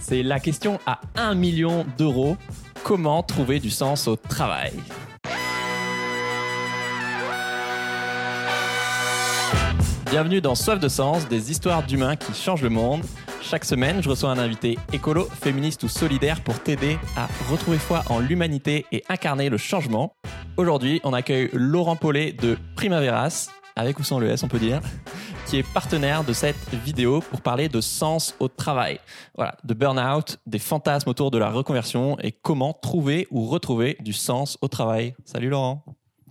C'est la question à 1 million d'euros. Comment trouver du sens au travail? Bienvenue dans Soif de sens, des histoires d'humains qui changent le monde. Chaque semaine, je reçois un invité écolo, féministe ou solidaire pour t'aider à retrouver foi en l'humanité et incarner le changement. Aujourd'hui, on accueille Laurent Paulet de Primaveras, avec ou sans le S, on peut dire, qui est partenaire de cette vidéo pour parler de sens au travail. Voilà, de burn-out, des fantasmes autour de la reconversion et comment trouver ou retrouver du sens au travail. Salut Laurent.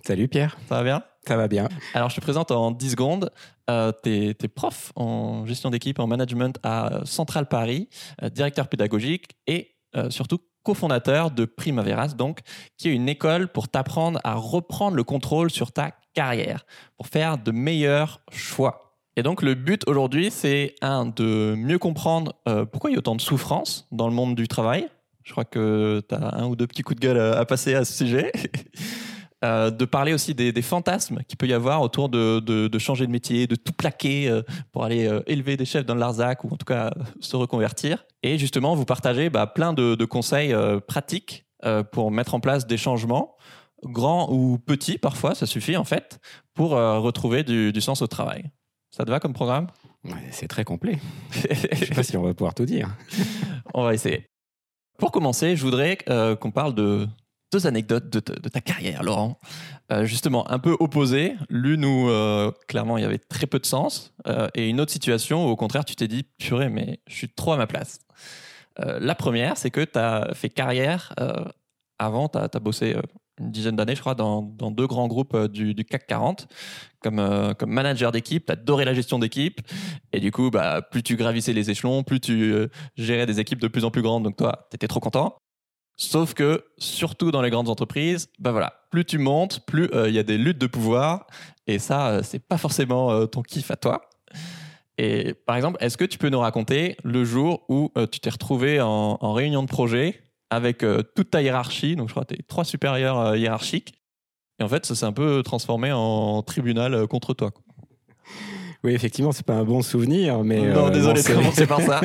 Salut Pierre. Ça va bien? Ça va bien. Alors, je te présente en 10 secondes. Euh, tu es, prof en gestion d'équipe, en management à Centrale Paris, euh, directeur pédagogique et euh, surtout cofondateur de Primaveras, donc, qui est une école pour t'apprendre à reprendre le contrôle sur ta carrière, pour faire de meilleurs choix. Et donc, le but aujourd'hui, c'est un, de mieux comprendre euh, pourquoi il y a autant de souffrance dans le monde du travail. Je crois que tu as un ou deux petits coups de gueule à, passer à ce sujet. Euh, de parler aussi des, fantasmes qu'il peut y avoir autour de, changer de métier, de tout plaquer euh, pour aller élever des chefs dans le Larzac ou en tout cas se reconvertir. Et justement, vous partagez bah, plein de, conseils pratiques pour mettre en place des changements, grands ou petits parfois, ça suffit en fait, pour retrouver du, sens au travail. Ça te va comme programme C'est très complet. Je ne sais pas si on va pouvoir tout dire. on va essayer. Pour commencer, je voudrais euh, qu'on parle de deux anecdotes de, de, ta carrière, Laurent. Euh, justement, un peu opposées. L'une où, euh, clairement, il y avait très peu de sens. Et une autre situation où, au contraire, tu t'es dit, purée, mais je suis trop à ma place. La première, c'est que tu as fait carrière avant, tu as, as, bossé une dizaine d'années, je crois, dans, deux grands groupes du, du CAC 40, comme, comme manager d'équipe. Tu adoré la gestion d'équipe. Et du coup, bah, plus tu gravissais les échelons, plus tu gérais des équipes de plus en plus grandes. Donc, toi, tu étais trop content. Sauf que, surtout dans les grandes entreprises, ben voilà, plus tu montes, plus il euh, y a des luttes de pouvoir. Et ça, euh, c'est pas forcément euh, ton kiff à toi. Et par exemple, est-ce que tu peux nous raconter le jour où tu t'es retrouvé en, réunion de projet avec toute ta hiérarchie, donc je crois que tu trois supérieurs hiérarchiques, et en fait, ça s'est un peu transformé en tribunal contre toi. Oui, effectivement, c'est pas un bon souvenir, mais non, euh, désolé, bon, commencer par ça.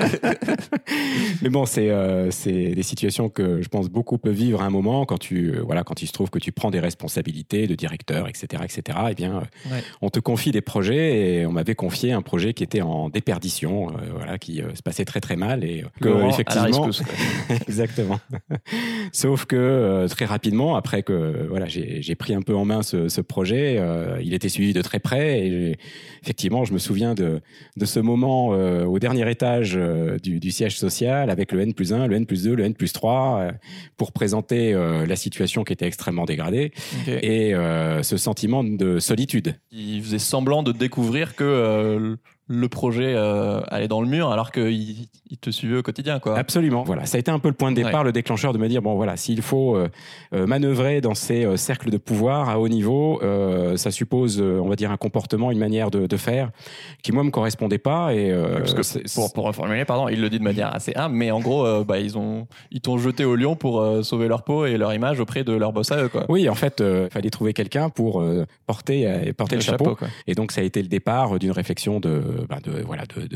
mais bon, c'est euh, c'est des situations que je pense beaucoup peuvent vivre à un moment quand tu euh, voilà quand il se trouve que tu prends des responsabilités de directeur, etc., etc. Eh bien, ouais. on te confie des projets et on m'avait confié un projet qui était en déperdition, euh, voilà, qui se passait très très mal et que Laurent effectivement, exactement. Sauf que très rapidement, après que voilà, j'ai pris un peu en main ce, ce projet, il était suivi de très près et effectivement je me souviens de, de ce moment euh, au dernier étage euh, du, du, siège social avec le N plus 1, le N plus 2, le N plus 3 euh, pour présenter euh, la situation qui était extrêmement dégradée okay. et euh, ce sentiment de solitude. Il faisait semblant de découvrir que le projet euh, allait dans le mur alors qu'il il te suivait au quotidien. Quoi. Absolument. Voilà, ça a été un peu le point de départ, ouais. le déclencheur de me dire bon voilà, s'il faut euh, euh, manœuvrer dans ces euh, cercles de pouvoir à haut niveau, ça suppose, on va dire, un comportement, une manière de, de faire qui moi me correspondait pas. Et parce que pour, pour reformuler, pardon, il le dit de manière assez humble, mais en gros, bah, ils ont ils t'ont jeté au lion pour sauver leur peau et leur image auprès de leur boss à eux. Quoi. Oui, en fait, il fallait trouver quelqu'un pour porter porter le, le chapeau. chapeau et donc ça a été le départ d'une réflexion de bah, de, voilà, de,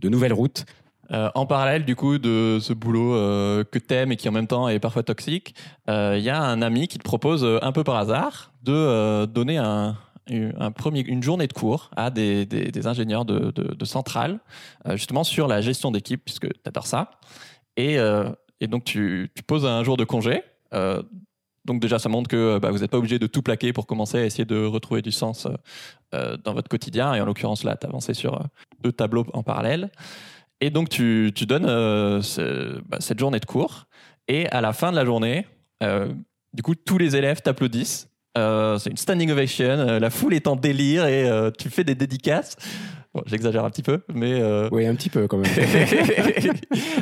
de, nouvelles routes. Euh, en parallèle du coup de ce boulot euh, que t'aimes et qui en même temps est parfois toxique, il euh, y a un ami qui te propose un peu par hasard de euh, donner un, un premier, une journée de cours à des, des, ingénieurs de, de, centrale, euh, justement sur la gestion d'équipe, puisque tu adores ça. Et, euh, et, donc tu, tu, poses un jour de congé. Donc déjà, ça montre que bah, vous n'êtes pas obligé de tout plaquer pour commencer à essayer de retrouver du sens euh, dans votre quotidien. Et en l'occurrence, là, tu avancé sur euh, deux tableaux en parallèle. Et donc, tu, donnes euh, bah, cette journée de cours. Et à la fin de la journée, euh, du coup, tous les élèves t'applaudissent. c'est une standing ovation. la foule est en délire et tu fais des dédicaces. Bon, J'exagère un petit peu, mais... Euh... Oui, un petit peu quand même.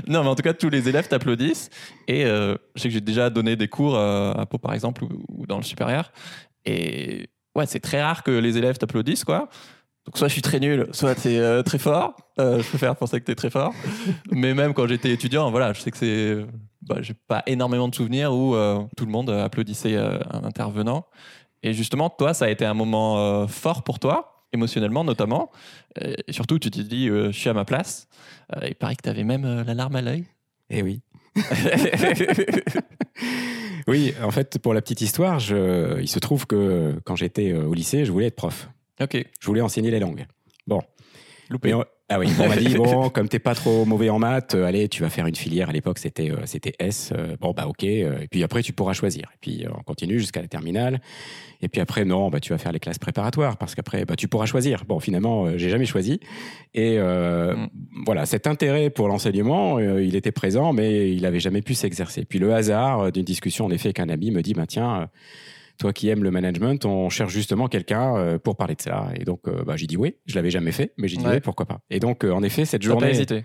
non, mais en tout cas, tous les élèves t'applaudissent. Et euh, je sais que j'ai déjà donné des cours à Pau, par exemple, ou, ou, dans le supérieur. Et ouais, c'est très rare que les élèves t'applaudissent, quoi. Donc soit je suis très nul, soit tu es euh, très fort. Euh, je préfère penser que tu es très fort. Mais même quand j'étais étudiant, voilà, je sais que c'est... Bah, j'ai pas énormément de souvenirs où tout le monde applaudissait un intervenant. Et justement, toi, ça a été un moment fort pour toi émotionnellement notamment. Et surtout, tu t'es dit, euh, je suis à ma place. Euh, il paraît que tu avais même euh, la larme à l'œil. Eh oui. oui, en fait, pour la petite histoire, je, il se trouve que quand j'étais au lycée, je voulais être prof. Ok. Je voulais enseigner les langues. Bon. Loupé. Ah oui, on m'a dit bon, comme t'es pas trop mauvais en maths, euh, allez, tu vas faire une filière. À l'époque, c'était euh, c'était S. Euh, bon bah ok. et puis après, tu pourras choisir. Et puis on continue jusqu'à la terminale. Et puis après, non, bah tu vas faire les classes préparatoires parce qu'après, bah tu pourras choisir. Bon, finalement, j'ai jamais choisi. Et mm. voilà, cet intérêt pour l'enseignement, il était présent, mais il avait jamais pu s'exercer. Puis le hasard d'une discussion en effet avec un ami me dit, bah tiens toi qui aimes le management, on cherche justement quelqu'un euh, pour parler de ça. Et donc, euh, bah, j'ai dit oui. Je l'avais jamais fait, mais j'ai dit oui, pourquoi pas. Et donc, euh, en effet, cette journée. Pas hésité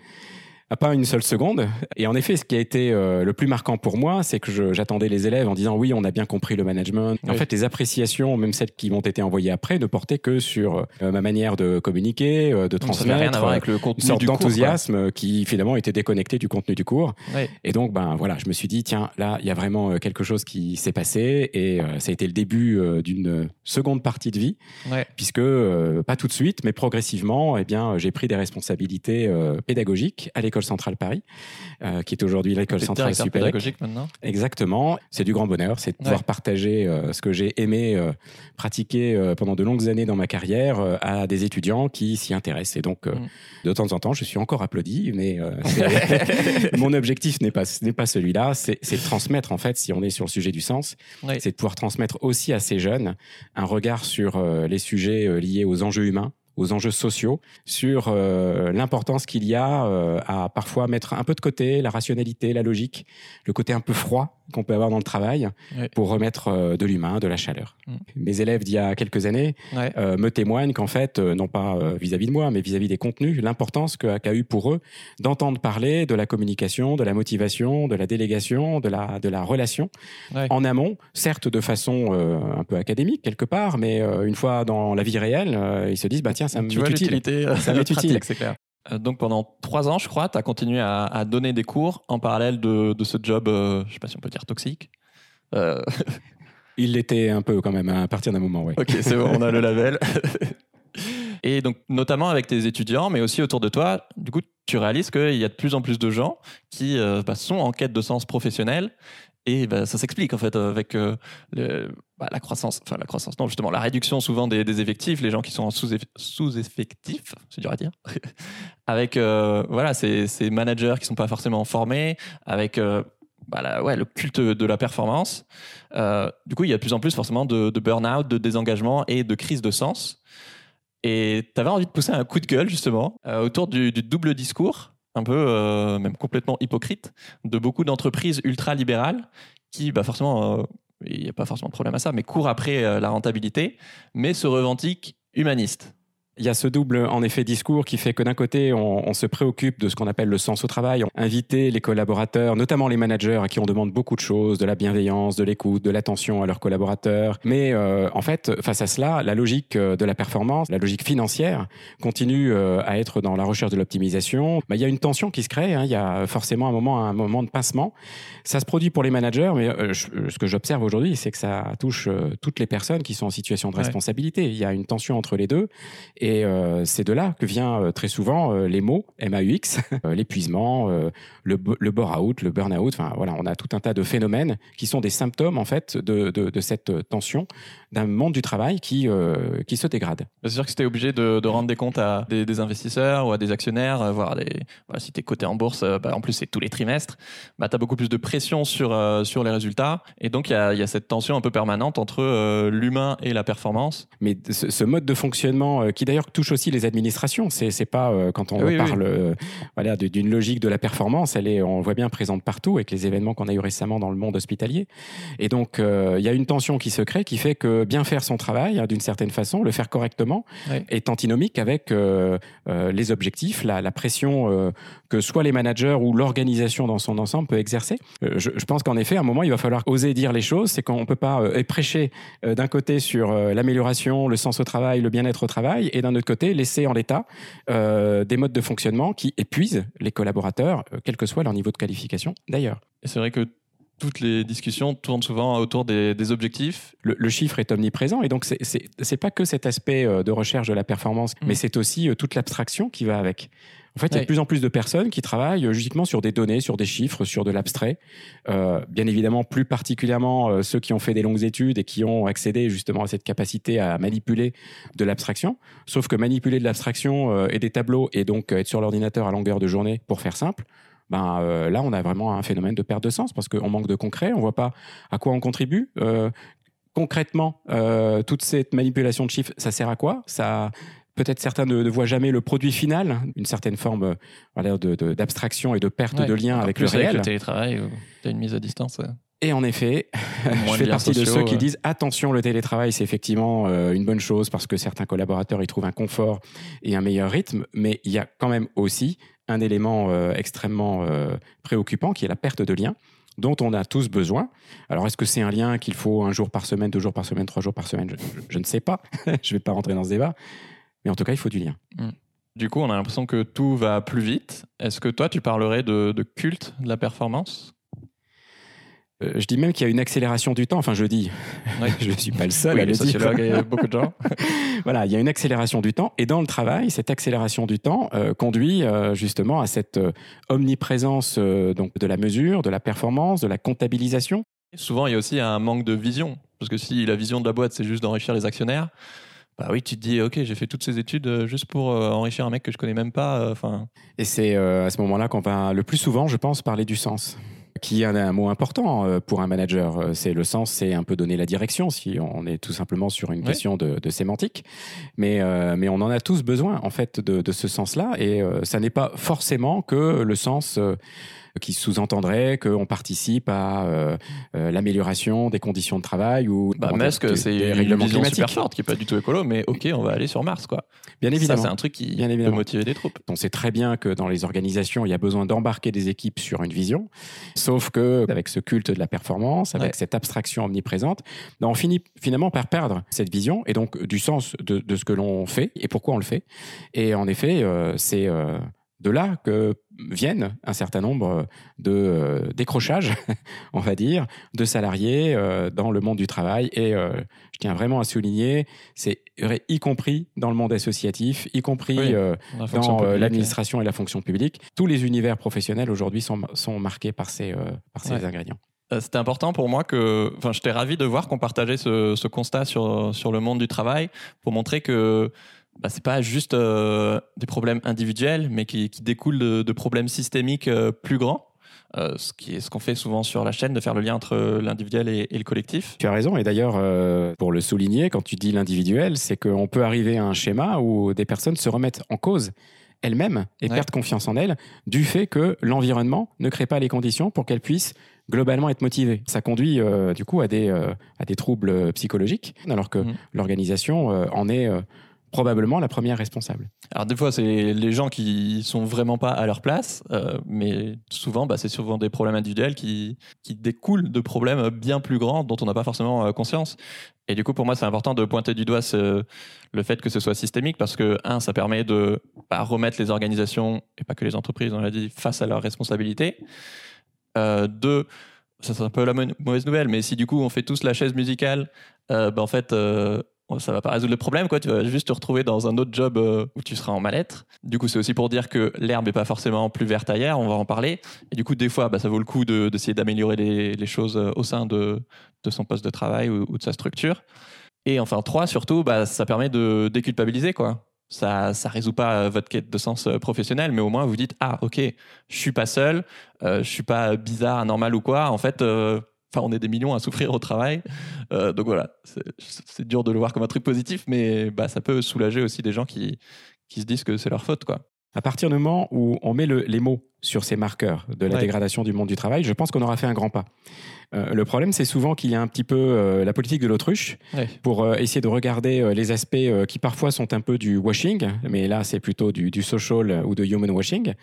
pas une seule seconde. Et en effet, ce qui a été euh, le plus marquant pour moi, c'est que j'attendais les élèves en disant oui, on a bien compris le management. En fait, les appréciations, même celles qui m'ont été envoyées après, ne portaient que sur euh, ma manière de communiquer, euh, de transmettre, rien à voir avec le contenu une sorte d'enthousiasme qui finalement était déconnecté du contenu du cours. Et donc, ben voilà, je me suis dit tiens, là, il y a vraiment quelque chose qui s'est passé et ça a été le début d'une seconde partie de vie, puisque pas tout de suite, mais progressivement, eh bien, j'ai pris des responsabilités pédagogiques à l'école centrale Paris, euh, qui est aujourd'hui l'école centrale supérieure. pédagogique maintenant. Exactement. C'est du grand bonheur, c'est de pouvoir partager euh, ce que j'ai aimé euh, pratiquer pendant de longues années dans ma carrière à des étudiants qui s'y intéressent. Et donc, mm. de temps en temps, je suis encore applaudi, mais mon objectif n'est pas n'est pas celui-là. C'est de transmettre en fait, si on est sur le sujet du sens, c'est de pouvoir transmettre aussi à ces jeunes un regard sur les sujets liés aux enjeux humains aux enjeux sociaux, sur euh, l'importance qu'il y a euh, à parfois mettre un peu de côté la rationalité, la logique, le côté un peu froid qu'on peut avoir dans le travail pour remettre euh, de l'humain, de la chaleur. Mm. Mes élèves d'il y a quelques années me témoignent qu'en fait, non pas vis-à-vis de moi, mais vis-à-vis des contenus, l'importance qu'a eu pour eux d'entendre parler de la communication, de la motivation, de la délégation, de la, de la relation en amont, certes de façon un peu académique quelque part, mais une fois dans la vie réelle, ils se disent, bah tiens, ça me m'est utile. Ça m'est utile, c'est clair. Euh, donc pendant trois ans, je crois, tu as continué à, donner des cours en parallèle de, ce job, euh, je ne sais pas si on peut dire toxique. Euh, Il l'était un peu quand même à partir d'un moment, oui. Ok, c'est bon, on a le label. Et donc, notamment avec tes étudiants, mais aussi autour de toi, du coup, tu réalises qu'il y a de plus en plus de gens qui bah, sont en quête de sens professionnel et bah, ça s'explique en fait avec euh, bah, la croissance, enfin la croissance, non justement la réduction souvent des, effectifs, les gens qui sont en sous-effectifs, c'est dur à dire, avec euh, voilà ces, ces, managers qui sont pas forcément formés, avec euh, bah, ouais, le culte de la performance. du coup, il y a de plus en plus forcément de, burn-out, de désengagement et de crise de sens. Et tu avais envie de pousser un coup de gueule justement autour du double discours un peu euh, même complètement hypocrite de beaucoup d'entreprises ultra-libérales qui, bah forcément, euh, il n'y a pas forcément de problème à ça, mais courent après euh, la rentabilité, mais se revendiquent humanistes. Il y a ce double, en effet, discours qui fait que d'un côté, on, se préoccupe de ce qu'on appelle le sens au travail, inviter les collaborateurs, notamment les managers à qui on demande beaucoup de choses, de la bienveillance, de l'écoute, de l'attention à leurs collaborateurs. Mais euh, en fait, face à cela, la logique euh, de la performance, la logique financière, continue euh, à être dans la recherche de l'optimisation. Bah, il y a une tension qui se crée. Hein. Il y a forcément un moment, un moment de pincement. Ça se produit pour les managers, mais ce que j'observe aujourd'hui, c'est que ça touche toutes les personnes qui sont en situation de responsabilité. Il y a une tension entre les deux. Et euh, c'est de là que vient euh, très souvent euh, les mots MAUX, l'épuisement, le, le bore-out, le burn-out. Enfin, voilà, on a tout un tas de phénomènes qui sont des symptômes en fait de, de, de cette tension d'un monde du travail qui, qui se dégrade. C'est sûr que si tu es obligé de, de, rendre des comptes à des, investisseurs ou à des actionnaires, voire des, voilà, si tu es coté en bourse, bah, en plus c'est tous les trimestres, bah, tu as beaucoup plus de pression sur, sur les résultats. Et donc il y a, y a, cette tension un peu permanente entre l'humain et la performance. Mais ce, ce mode de fonctionnement qui d'ailleurs touche aussi les administrations. C'est c'est pas euh, quand on parle euh, voilà d'une logique de la performance, elle est on voit bien présente partout avec les événements qu'on a eu récemment dans le monde hospitalier. Et donc euh, il y a une tension qui se crée qui fait que bien faire son travail hein, d'une certaine façon, le faire correctement, est antinomique avec les objectifs, la, la pression que soit les managers ou l'organisation dans son ensemble peut exercer. Je, je pense qu'en effet, à un moment, il va falloir oser dire les choses. C'est qu'on peut pas prêcher d'un côté sur l'amélioration, le sens au travail, le bien-être au travail, et d'un autre côté, laisser en l'état euh, des modes de fonctionnement qui épuisent les collaborateurs, euh, quel que soit leur niveau de qualification d'ailleurs. C'est vrai que toutes les discussions tournent souvent autour des, objectifs. Le, chiffre est omniprésent et donc c'est pas que cet aspect euh, de recherche de la performance, mmh. mais c'est aussi toute l'abstraction qui va avec. En fait, il y a de plus en plus de personnes qui travaillent uniquement sur des données, sur des chiffres, sur de l'abstrait. Euh, bien évidemment, plus particulièrement euh, ceux qui ont fait des longues études et qui ont accédé justement à cette capacité à manipuler de l'abstraction. Sauf que manipuler de l'abstraction euh, et des tableaux et donc être sur l'ordinateur à longueur de journée, pour faire simple, ben, euh, là, on a vraiment un phénomène de perte de sens parce qu'on manque de concret, on voit pas à quoi on contribue. Euh, concrètement, euh, toute cette manipulation de chiffres, ça sert à quoi? Ça Peut-être certains ne, ne, voient jamais le produit final, une certaine forme euh, voilà, d'abstraction de, de, et de perte ouais, de lien avec le réel. Avec le télétravail, tu as une mise à distance. Ouais. Et en effet, je fais partie sociaux, de ceux qui disent attention, le télétravail, c'est effectivement euh, une bonne chose parce que certains collaborateurs y trouvent un confort et un meilleur rythme, mais il y a quand même aussi un élément euh, extrêmement euh, préoccupant qui est la perte de lien dont on a tous besoin. Alors, est-ce que c'est un lien qu'il faut un jour par semaine, deux jours par semaine, trois jours par semaine? Je, je, je, ne sais pas. je ne vais pas rentrer dans ce débat. Mais en tout cas, il faut du lien. Mm. Du coup, on a l'impression que tout va plus vite. Est-ce que toi, tu parlerais de, de culte de la performance? Euh, je dis même qu'il y a une accélération du temps. Enfin, je dis, je ne suis pas le seul oui, à le dire. Il y a beaucoup de gens. voilà, il y a une accélération du temps. Et dans le travail, cette accélération du temps euh, conduit euh, justement à cette omniprésence donc de la mesure, de la performance, de la comptabilisation. Souvent, il y a aussi un manque de vision. Parce que si la vision de la boîte, c'est juste d'enrichir les actionnaires, bah oui, tu te dis, ok, j'ai fait toutes ces études euh, juste pour euh, enrichir un mec que je connais même pas. Enfin. Et c'est euh, à ce moment-là qu'on va le plus souvent, je pense, parler du sens qui est un, mot important euh, pour un manager. C'est le sens, c'est un peu donner la direction, si on est tout simplement sur une question de, de, sémantique. Mais, euh, mais on en a tous besoin, en fait, de, de ce sens-là. Et euh, ça n'est pas forcément que le sens euh, qui sous-entendrait qu'on participe à euh, euh, l'amélioration des conditions de travail ou bah, Musk, c'est une vision super forte qui est pas du tout écolo, mais ok, on va aller sur Mars, quoi. Bien évidemment, c'est un truc qui Bien peut motiver des troupes. On sait très bien que dans les organisations, il y a besoin d'embarquer des équipes sur une vision, sauf que avec ce culte de la performance, avec ouais. cette abstraction omniprésente, ben on finit finalement par perdre cette vision et donc du sens de, de ce que l'on fait et pourquoi on le fait. Et en effet, euh, c'est euh, de là que viennent un certain nombre de euh, décrochages, on va dire, de salariés euh, dans le monde du travail. Et euh, je tiens vraiment à souligner, c'est y compris dans le monde associatif, y compris oui, dans l'administration et la fonction publique. Tous les univers professionnels aujourd'hui sont, sont marqués par ces, par ces ouais. ingrédients. C'était important pour moi que, enfin, j'étais ravi de voir qu'on partageait ce, ce, constat sur, sur le monde du travail pour montrer que bah, c'est pas juste euh, des problèmes individuels, mais qui, qui découlent de, de, problèmes systémiques euh, plus grands. Euh, ce qui est ce qu'on fait souvent sur la chaîne, de faire le lien entre l'individuel et, et, le collectif. Tu as raison, et d'ailleurs, euh, pour le souligner, quand tu dis l'individuel, c'est qu'on peut arriver à un schéma où des personnes se remettent en cause elles-mêmes et ouais. perdent confiance en elles du fait que l'environnement ne crée pas les conditions pour qu'elles puissent globalement être motivées. Ça conduit euh, du coup à des, à des troubles psychologiques, alors que mmh. l'organisation en est probablement la première responsable. Alors des fois, c'est les gens qui sont vraiment pas à leur place, euh, mais souvent, bah, c'est souvent des problèmes individuels qui, découlent de problèmes bien plus grands dont on n'a pas forcément euh, conscience. Et du coup, pour moi, c'est important de pointer du doigt le fait que ce soit systémique parce que, un, ça permet de bah, remettre les organisations, et pas que les entreprises, on l'a dit, face à leurs responsabilités. Euh, deux, ça c'est un peu la mauvaise nouvelle, mais si du coup on fait tous la chaise musicale, euh, bah, en fait, ça va pas résoudre le problème, quoi. Tu vas juste te retrouver dans un autre job euh, où tu seras en mal-être. Du coup, c'est aussi pour dire que l'herbe est pas forcément plus verte ailleurs. On va en parler. Et du coup, des fois, bah, ça vaut le coup d'essayer de, d'améliorer les, les, choses euh, au sein de, de son poste de travail ou, de sa structure. Et enfin, trois, surtout, bah, ça permet de déculpabiliser, quoi. Ça, ça résout pas votre quête de sens euh, professionnel, mais au moins vous dites ah ok, je suis pas seul, euh, je suis pas bizarre, anormal ou quoi. En fait, euh, Enfin, on est des millions à souffrir au travail. Euh, donc voilà, c'est dur de le voir comme un truc positif, mais bah, ça peut soulager aussi des gens qui, qui se disent que c'est leur faute. Quoi. À partir du moment où on met le, les mots sur ces marqueurs de la ouais. dégradation du monde du travail, je pense qu'on aura fait un grand pas. Euh, le problème, c'est souvent qu'il y a un petit peu euh, la politique de l'autruche ouais. pour euh, essayer de regarder les aspects qui parfois sont un peu du washing, mais là, c'est plutôt du, du, social ou de human washing.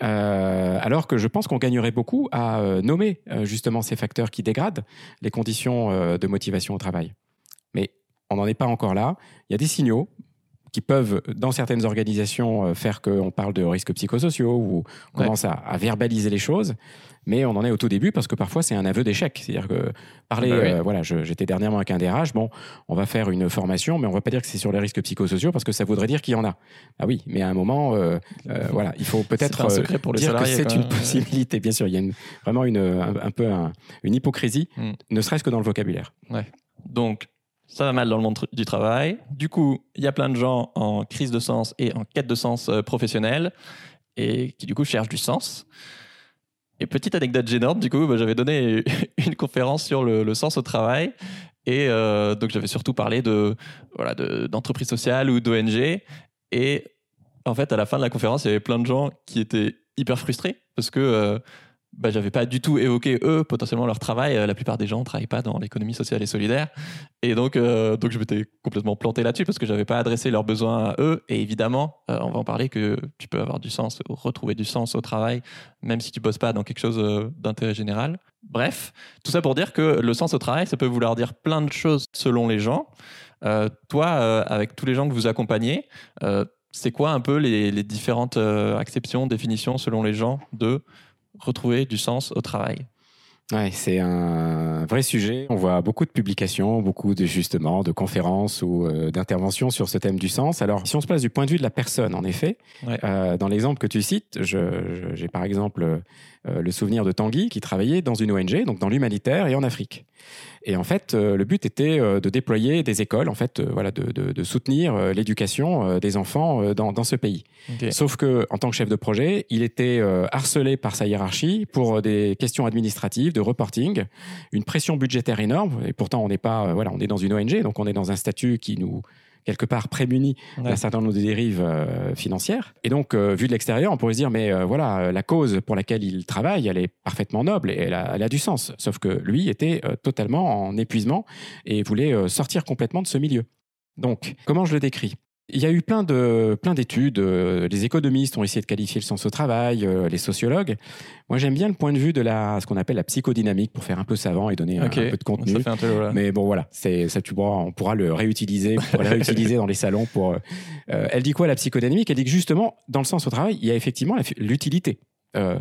Alors que je pense qu'on gagnerait beaucoup à nommer justement ces facteurs qui dégradent les conditions de motivation au travail. Mais on n'en est pas encore là. Il y a des signaux qui peuvent, dans certaines organisations, euh, faire qu'on parle de risques psychosociaux ou on Ouais. commence à, à verbaliser les choses. Mais on en est au tout début parce que parfois c'est un aveu d'échec. C'est-à-dire que parler, Bah oui. euh, voilà, j'étais dernièrement avec un DRH, bon, on va faire une formation, mais on va pas dire que c'est sur les risques psychosociaux parce que ça voudrait dire qu'il y en a. Ah oui, mais à un moment, euh, euh, voilà, il faut peut-être dire que c'est une possibilité. Bien sûr, il y a une- vraiment une, un, un peu un- une hypocrisie, Mm. ne serait-ce que dans le vocabulaire. Donc, ça va mal dans le monde du travail. Du coup, il y a plein de gens en crise de sens et en quête de sens euh, professionnel et qui, du coup, cherchent du sens. Et petite anecdote gênante, du coup, bah, j'avais donné une conférence sur le, sens au travail. Et euh, donc, j'avais surtout parlé de, voilà, de- d'entreprise sociale ou d'ONG. Et en fait, à la fin de la conférence, il y avait plein de gens qui étaient hyper frustrés parce que euh, bah, j'avais pas du tout évoqué eux potentiellement leur travail. Euh, La plupart des gens ne travaillent pas dans l'économie sociale et solidaire, et donc euh, donc je m'étais complètement planté là-dessus parce que j'avais pas adressé leurs besoins à eux. Et évidemment, euh, on va en parler que tu peux avoir du sens, ou retrouver du sens au travail, même si tu bosses pas dans quelque chose d'intérêt général. Bref, tout ça pour dire que le sens au travail, ça peut vouloir dire plein de choses selon les gens. Toi, avec tous les gens que vous accompagnez, c'est quoi un peu les, les différentes acceptions, définitions selon les gens de retrouver du sens au travail Ouais, c'est un vrai sujet. On voit beaucoup de publications, beaucoup de justement de conférences ou euh, d'interventions sur ce thème du sens. Alors, si on se place du point de vue de la personne, en effet, Ouais. euh, dans l'exemple que tu cites, j'ai par exemple euh, le souvenir de Tanguy qui travaillait dans une ONG, donc dans l'humanitaire et en Afrique. Et en fait, euh, le but était euh, de déployer des écoles, en fait, euh, voilà, de, de- de soutenir euh, l'éducation euh, des enfants euh, dans, dans ce pays. Sauf que, en tant que chef de projet, il était euh, harcelé par sa hiérarchie pour euh, des questions administratives, de reporting, une pression budgétaire énorme. Et pourtant, on n'est pas, euh, voilà, on est dans une ONG, donc on est dans un statut qui nous quelque part prémunit Ouais. d'un certain nombre de dérives euh, financières. Et donc, euh, vu de l'extérieur, on pourrait se dire, mais euh, voilà, la cause pour laquelle il travaille, elle est parfaitement noble et elle a, elle a du sens. Sauf que lui était totalement en épuisement et voulait sortir complètement de ce milieu. Donc, comment je le décris? Il y a eu plein de plein d'études. euh, les économistes ont essayé de qualifier le sens au travail, euh, les sociologues. Moi, j'aime bien le point de vue de la ce qu'on appelle la psychodynamique pour faire un peu savant et donner un- peu de contenu. Ça fait un peu, voilà. Mais bon, voilà, c'est ça. Tu pourras, on pourra le réutiliser, on pourra le réutiliser dans les salons. Pour, euh, euh, elle dit quoi la psychodynamique? Elle dit que justement, dans le sens au travail, il y a effectivement la- l'utilité. Euh,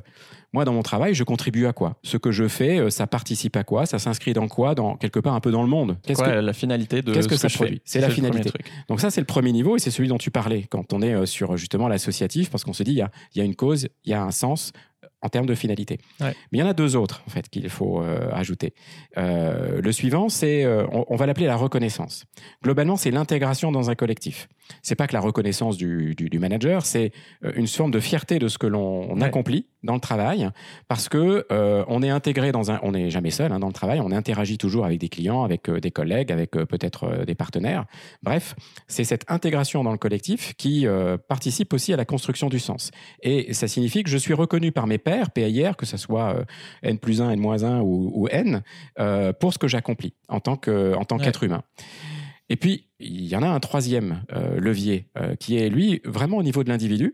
moi, dans mon travail, je contribue à quoi? Ce que je fais, euh, ça participe à quoi? Ça s'inscrit dans quoi? Dans quelque part un peu dans le monde. Qu'est-ce que- la finalité de qu'est-ce que ce ça produit? C'est la finalité. Donc ça, c'est le premier niveau et c'est celui dont tu parlais quand on est euh, sur justement l'associatif, parce qu'on se dit, il y a, il y a une cause, il y a un sens en termes de finalité. Ouais. Mais il y en a deux autres, en fait, qu'il faut euh, ajouter. Euh, le suivant, c'est, on, on va l'appeler la reconnaissance. Globalement, c'est l'intégration dans un collectif. C'est pas que la reconnaissance du, du- du manager, c'est euh, une forme de fierté de ce que l'on Ouais. accomplit dans le travail, parce que euh, on est intégré dans un, on n'est jamais seul hein, dans le travail, on interagit toujours avec des clients, avec euh, des collègues, avec euh, peut-être des partenaires. Bref, c'est cette intégration dans le collectif qui euh, participe aussi à la construction du sens. Et ça signifie que je suis reconnu par mes pairs, PIR, que ce soit N plus 1, N moins 1 ou, ou N, euh, pour ce que j'accomplis en tant tant Ouais. qu'être humain. Et puis, il y en a un troisième euh, levier euh, qui est, lui, vraiment au niveau de l'individu.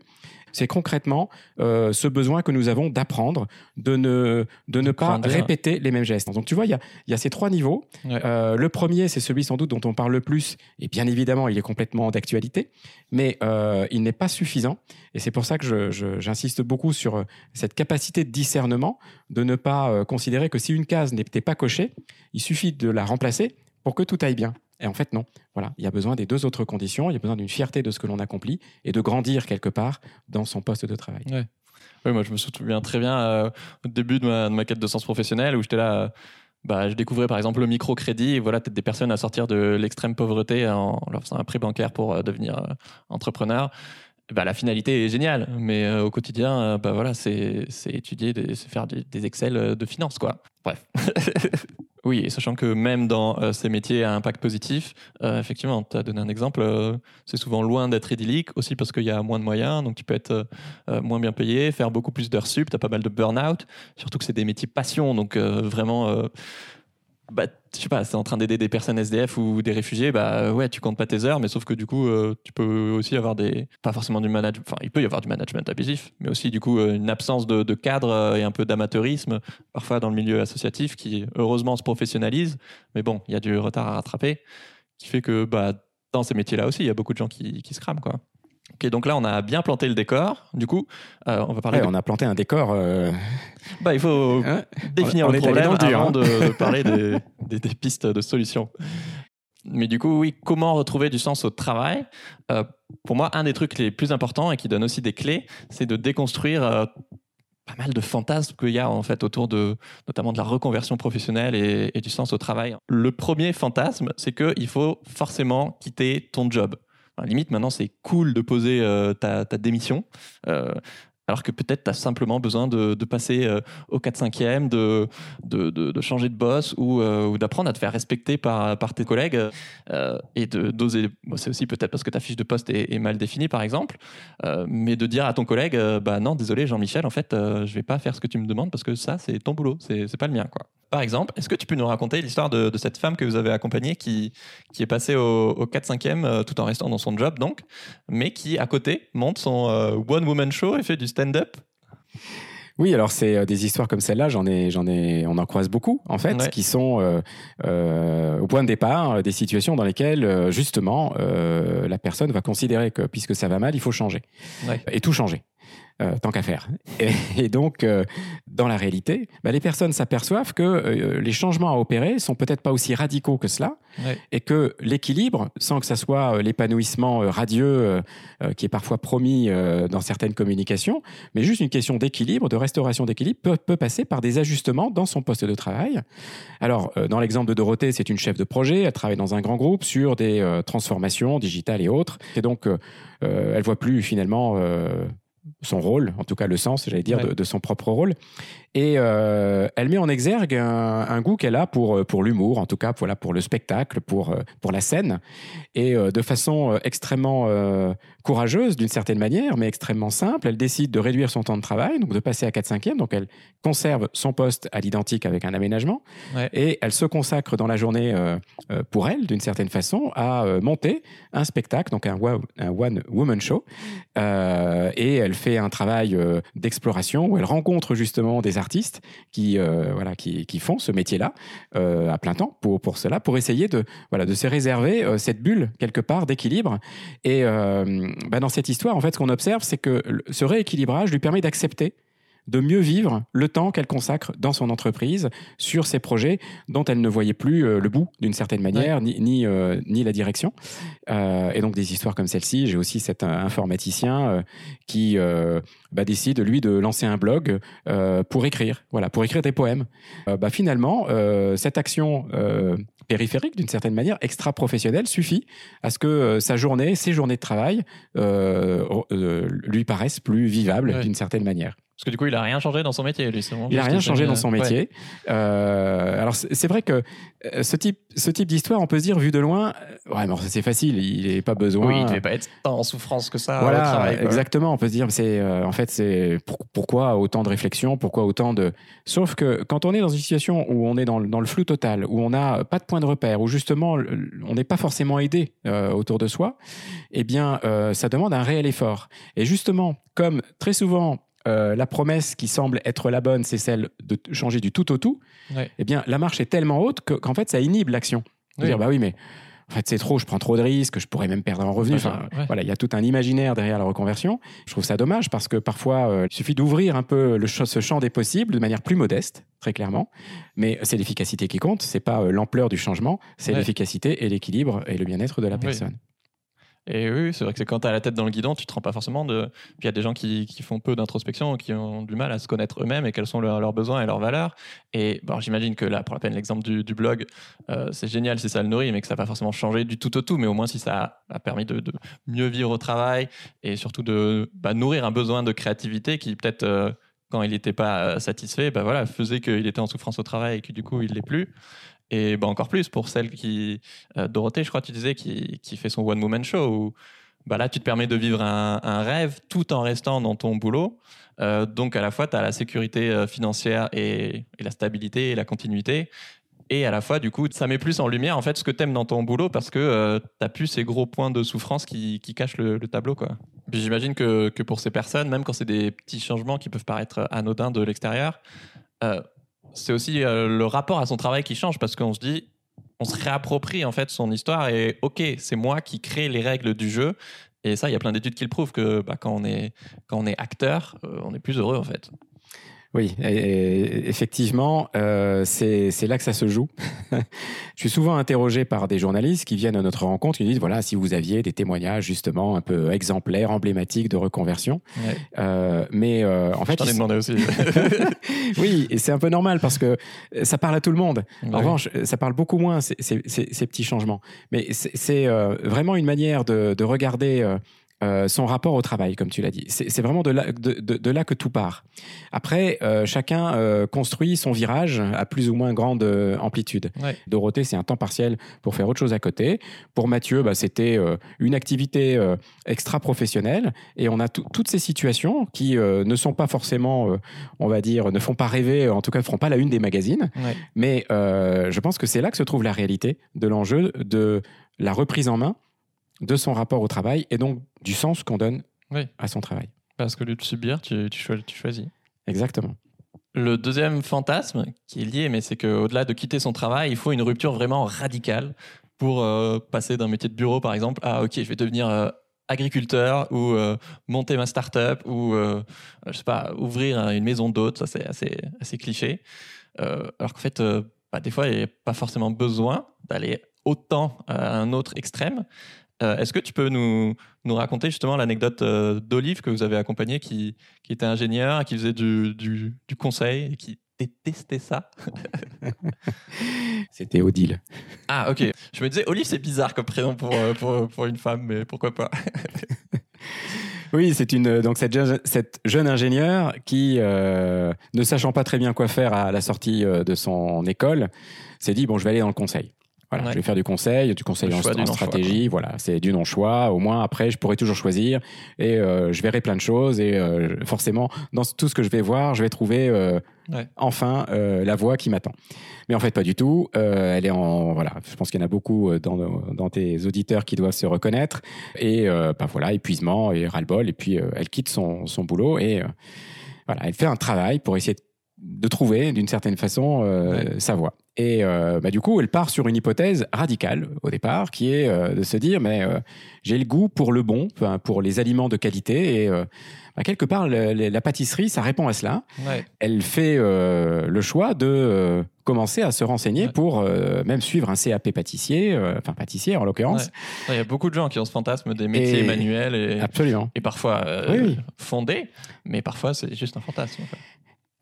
C'est concrètement euh, ce besoin que nous avons d'apprendre, de ne, de ne pas grandir. répéter les mêmes gestes. Donc, tu vois, il y a, y a ces trois niveaux. Ouais. Le premier, c'est celui sans doute dont on parle le plus, et bien évidemment, il est complètement d'actualité, mais il n'est pas suffisant. Et c'est pour ça que j'insiste beaucoup sur cette capacité de discernement, de ne pas considérer que si une case n'était pas cochée, il suffit de la remplacer pour que tout aille bien. Et en fait, non. Voilà, il y a besoin des deux autres conditions. Il y a besoin d'une fierté de ce que l'on accomplit et de grandir quelque part dans son poste de travail. Oui, moi je me souviens très bien euh, au début de ma, quête de sens professionnel où j'étais là, euh, bah, je découvrais par exemple le microcrédit voilà peut-être des personnes à sortir de l'extrême pauvreté en leur faisant un prêt bancaire pour euh, devenir entrepreneur. Bah, la finalité est géniale, mais au quotidien, bah, voilà, c'est étudier, c'est faire des, des Excel de finance, quoi. Bref. oui, et sachant que même dans euh, ces métiers à impact positif, euh, effectivement, tu as donné un exemple, euh, c'est souvent loin d'être idyllique, aussi parce qu'il y a moins de moyens, donc tu peux être moins bien payé, faire beaucoup plus d'heures sup, tu as pas mal de burn-out, surtout que c'est des métiers passion, donc vraiment, bah, je sais pas, c'est en train d'aider des personnes SDF ou des réfugiés, bah ouais, tu comptes pas tes heures, mais sauf que du coup, euh, tu peux aussi avoir des, pas forcément du management, enfin, il peut y avoir du management abusif, mais aussi du coup, euh, une absence de, de cadre euh, et un peu d'amateurisme, parfois dans le milieu associatif, qui heureusement se professionnalise, mais bon, il y a du retard à rattraper, qui fait que, bah, dans ces métiers-là aussi, il y a beaucoup de gens qui, qui se crament, quoi. Ok, donc là, on a bien planté le décor. Du coup, euh, on va parler. Ouais, de- On a planté un décor. euh, Bah, il faut hein. définir on le problème dans le dur, avant hein. de, de parler des, des- des pistes de solutions. Mais du coup, oui, comment retrouver du sens au travail? Euh, Pour moi, un des trucs les plus importants et qui donne aussi des clés, c'est de déconstruire pas mal de fantasmes qu'il y a en fait autour de, notamment de la reconversion professionnelle et, et du sens au travail. Le premier fantasme, c'est qu'il faut forcément quitter ton job. Limite, maintenant, c'est cool de poser euh, ta, ta démission. euh, alors que peut-être tu as simplement besoin de, passer euh, au 4-5e, de, de, changer de boss ou, euh, ou d'apprendre à te faire respecter par, par tes collègues euh, et d'oser. c'est aussi peut-être parce que ta fiche de poste est, mal définie, par exemple, euh, mais de dire à ton collègue Bah non, désolé, Jean-Michel, en fait, je vais pas faire ce que tu me demandes parce que ça, c'est ton boulot, c'est pas le mien. Quoi. Par exemple, est-ce que tu peux nous raconter l'histoire de, cette femme que vous avez accompagnée qui, qui est passée au, au 4-5e euh, tout en restant dans son job, donc, mais qui, à côté, monte son euh, one-woman show et fait du stand-up? Oui, alors c'est euh, des histoires comme celle-là, j'en ai, j'en ai, on en croise beaucoup en fait, Ouais. qui sont euh, euh, au point de départ des situations dans lesquelles justement la personne va considérer que puisque ça va mal, il faut changer Ouais. et tout changer. Euh, tant qu'à faire. Et, et donc, euh, dans la réalité, bah, les personnes s'aperçoivent que euh, les changements à opérer sont peut-être pas aussi radicaux que cela, Ouais. et que l'équilibre, sans que ça soit l'épanouissement radieux qui est parfois promis dans certaines communications, mais juste une question d'équilibre, de restauration d'équilibre, peut, peut passer par des ajustements dans son poste de travail. Alors, dans l'exemple de Dorothée, c'est une chef de projet, elle travaille dans un grand groupe sur des transformations digitales et autres, et donc elle voit plus finalement son rôle, en tout cas le sens, j'allais dire, Ouais. de, de son propre rôle. Et euh, elle met en exergue un, un goût qu'elle a pour, euh, pour l'humour, en tout cas voilà, pour le spectacle, pour, euh, pour la scène. Et euh, de façon extrêmement courageuse, d'une certaine manière, mais extrêmement simple, elle décide de réduire son temps de travail, donc de passer à 4-5e. Donc elle conserve son poste à l'identique avec un aménagement. Ouais. Et elle se consacre dans la journée, euh, euh, pour elle, d'une certaine façon, à euh, monter un spectacle, donc un, one-woman show. Euh, et elle fait un travail euh, d'exploration où elle rencontre justement des artistes qui, voilà, qui, qui font ce métier-là à plein temps pour, pour cela, pour essayer de, voilà, de se réserver cette bulle quelque part d'équilibre. Et euh, bah, dans cette histoire, en fait, ce qu'on observe, c'est que ce rééquilibrage lui permet d'accepter de mieux vivre le temps qu'elle consacre dans son entreprise sur ces projets dont elle ne voyait plus euh, le bout d'une certaine manière, ni, ni, euh, ni la direction. Euh, et donc des histoires comme celle-ci, j'ai aussi cet informaticien qui bah, décide, lui, de lancer un blog pour écrire, voilà, pour écrire des poèmes. Bah, finalement, cette action périphérique, d'une certaine manière, extra-professionnelle, suffit à ce que euh, sa journée, ses journées de travail, euh, euh, lui paraissent plus vivables Ouais. d'une certaine manière. Parce que du coup, il a rien changé dans son métier, vraiment Il n'a juste rien changé dans son Ouais. métier. Euh, alors c'est vrai que euh, ce type, ce type d'histoire, on peut se dire vu de loin, euh, ouais, mais c'est facile, il n'est pas besoin. Oui, il devait pas être tant en souffrance que ça Voilà, travail. exactement. On peut se dire, c'est euh, en fait, c'est pour- pourquoi autant de réflexion, pourquoi autant de. Sauf que quand on est dans une situation où on est dans, le- dans le flou total, où on n'a pas de point de repère, où justement on n'est pas forcément aidé euh, autour de soi, eh bien, euh, ça demande un réel effort. Et justement, comme très souvent. Euh, la promesse qui semble être la bonne, c'est celle de changer du tout au tout. Ouais. Eh bien, la marche est tellement haute que- qu'en fait, ça inhibe l'action. De Oui. dire, bah oui, mais en fait, c'est trop, je prends trop de risques, je pourrais même perdre en revenu. Enfin, ouais. voilà, il y a tout un imaginaire derrière la reconversion. Je trouve ça dommage parce que parfois, euh, il suffit d'ouvrir un peu le ch- ce champ des possibles de manière plus modeste, très clairement. Mais c'est l'efficacité qui compte, c'est pas euh, l'ampleur du changement, c'est Ouais. l'efficacité et l'équilibre et le bien-être de la personne. Et oui, c'est vrai que c'est quand tu as la tête dans le guidon, tu te rends pas forcément de. Puis il y a des gens qui, qui font peu d'introspection, qui ont du mal à se connaître eux-mêmes et quels sont leurs, besoins et leurs valeurs. Et bon, j'imagine que là, pour la peine, l'exemple du, blog, euh, c'est génial si ça le nourrit, mais que ça n'a pas forcément changé du tout au tout. Mais au moins, si ça a, permis de, de mieux vivre au travail et surtout de bah, nourrir un besoin de créativité qui peut-être. euh, quand il n'était pas euh, satisfait, bah voilà, faisait qu'il était en souffrance au travail et que du coup il l'est plus. Et bah encore plus pour celle qui, euh, Dorothée, je crois, tu disais, qui, qui fait son one woman show où bah là, tu te permets de vivre un, rêve tout en restant dans ton boulot. Euh, donc, à la fois, tu as la sécurité euh, financière et, la stabilité et la continuité. Et à la fois, du coup, ça met plus en lumière en fait ce que tu aimes dans ton boulot parce que tu n'as plus ces gros points de souffrance qui, qui cachent le, le tableau. Quoi. J'imagine que, que pour ces personnes, même quand c'est des petits changements qui peuvent paraître anodins de l'extérieur, euh, c'est aussi euh, le rapport à son travail qui change parce qu'on se dit on se réapproprie en fait son histoire et ok, c'est moi qui crée les règles du jeu. Et ça, il y a plein d'études qui le prouvent que bah, quand, on est, quand on est acteur, euh, on est plus heureux en fait. Oui, effectivement, euh, c'est là que ça se joue. je suis souvent interrogé par des journalistes qui viennent à notre rencontre, qui nous disent voilà, si vous aviez des témoignages justement un peu exemplaires, emblématiques de reconversion. Euh, mais euh, en fait, je t'en ai demandé aussi. oui, et c'est un peu normal parce que ça parle à tout le monde. En revanche, ça parle beaucoup moins ces, ces petits changements. Mais c'est vraiment une manière de, de regarder euh, son rapport au travail, comme tu l'as dit. C'est vraiment de là, de, là, que tout part. Après, euh, chacun euh, construit son virage à plus ou moins grande amplitude. Dorothée, c'est un temps partiel pour faire autre chose à côté. Pour Mathieu, bah, c'était une activité extra-professionnelle. Et on a toutes ces situations qui ne sont pas forcément, on va dire, ne font pas rêver, en tout cas ne feront pas la une des magazines. Mais je pense que c'est là que se trouve la réalité de l'enjeu de la reprise en main de son rapport au travail et donc du sens qu'on donne à son travail. Parce que lieu de subir, tu, tu, choisis. Exactement. Le deuxième fantasme qui est lié, mais c'est qu'au-delà de quitter son travail, il faut une rupture vraiment radicale pour euh, passer d'un métier de bureau, par exemple, à OK, je vais devenir euh, agriculteur ou euh, monter ma start-up ou, je sais pas, ouvrir une maison d'hôtes. Ça, c'est assez, assez cliché. alors qu'en fait, bah, des fois, il n'y a pas forcément besoin d'aller autant à un autre extrême. Euh, est-ce que tu peux nous, nous raconter justement l'anecdote euh, d'Olive que vous avez accompagnée, qui, qui était ingénieur, qui faisait du, du, conseil et qui détestait ça? C'était Odile. Ah, ok. Je me disais, Olive, c'est bizarre comme prénom pour, euh, pour, pour une femme, mais pourquoi pas? Oui, c'est une donc cette jeune, cette jeune ingénieure qui, ne sachant pas très bien quoi faire à la sortie de son école, s'est dit bon, je vais aller dans le conseil. Voilà, je vais faire du conseil, du conseil en, stratégie. voilà, c'est du non-choix. Au moins, après, je pourrai toujours choisir et euh, je verrai plein de choses. Et euh, forcément, dans tout ce que je vais voir, je vais trouver euh, enfin la voie qui m'attend. Mais en fait, pas du tout. elle est en voilà. Je pense qu'il y en a beaucoup dans, dans, tes auditeurs qui doivent se reconnaître. Et bah voilà, épuisement et ras-le-bol. Et puis elle quitte son, son boulot et voilà, elle fait un travail pour essayer de de trouver d'une certaine façon euh, sa voie. Et euh, bah, du coup, elle part sur une hypothèse radicale au départ, qui est euh, de se dire, mais j'ai le goût pour le bon, pour les aliments de qualité, et bah, quelque part, la pâtisserie, ça répond à cela. Elle fait le choix de commencer à se renseigner pour même suivre un CAP pâtissier, enfin pâtissier en l'occurrence. Il y a beaucoup de gens qui ont ce fantasme des métiers manuels et, absolument. et parfois fondés, mais parfois c'est juste un fantasme.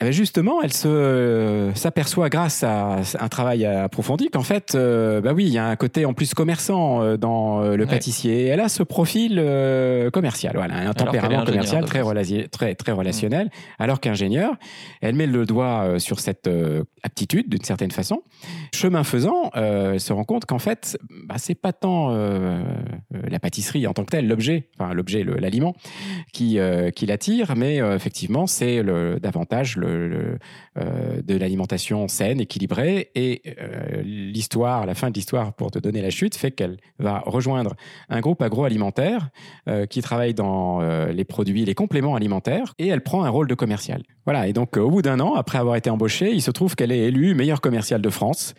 Eh ben, justement, elle se euh, s'aperçoit grâce à un travail approfondi qu'en fait, euh, bah oui, il y a un côté en plus commerçant euh, dans le pâtissier. Elle a ce profil commercial, voilà, un tempérament commercial très, très, très relationnel. Alors qu'ingénieur, elle met le doigt sur cette aptitude d'une certaine façon. Chemin faisant, elle se rend compte qu'en fait, bah, c'est pas tant la pâtisserie en tant que telle, l'objet, enfin l'objet, l'aliment, qui, qui l'attire, mais effectivement, c'est davantage le euh, de l'alimentation saine, équilibrée. Et euh, l'histoire, la fin de l'histoire, pour te donner la chute, fait qu'elle va rejoindre un groupe agroalimentaire euh, qui travaille dans les produits, les compléments alimentaires, et elle prend un rôle de commercial. Voilà. Et donc, au bout d'un an, après avoir été embauchée, il se trouve qu'elle est élue meilleure commerciale de France.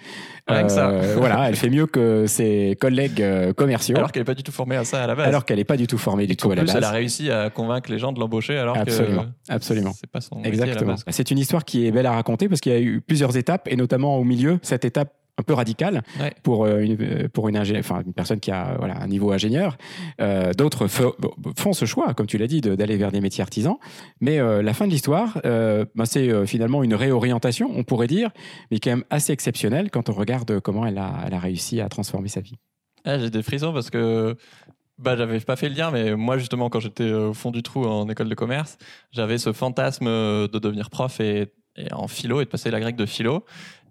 Voilà, elle fait mieux que ses collègues commerciaux. Alors qu'elle n'est pas du tout formée à ça à la base. Alors qu'elle n'est pas du tout formée du tout à la base. Elle a réussi à convaincre les gens de l'embaucher alors absolument, que absolument. c'est pas son Exactement. C'est une histoire qui est belle à raconter parce qu'il y a eu plusieurs étapes et notamment au milieu, cette étape un peu radicale pour euh, une euh, pour une, enfin, une personne qui a voilà un niveau ingénieur. Euh, D'autres font ce choix, comme tu l'as dit, d'aller vers des métiers artisans. Mais euh, la fin de l'histoire, euh, ben, c'est finalement une réorientation, on pourrait dire, mais quand même assez exceptionnelle quand on regarde comment elle a, elle a réussi à transformer sa vie. Ah, J'ai des frissons parce que bah, j'avais pas fait le lien, mais moi, justement, quand j'étais au fond du trou en école de commerce, j'avais ce fantasme de devenir prof et, en philo et de passer la grecque de philo.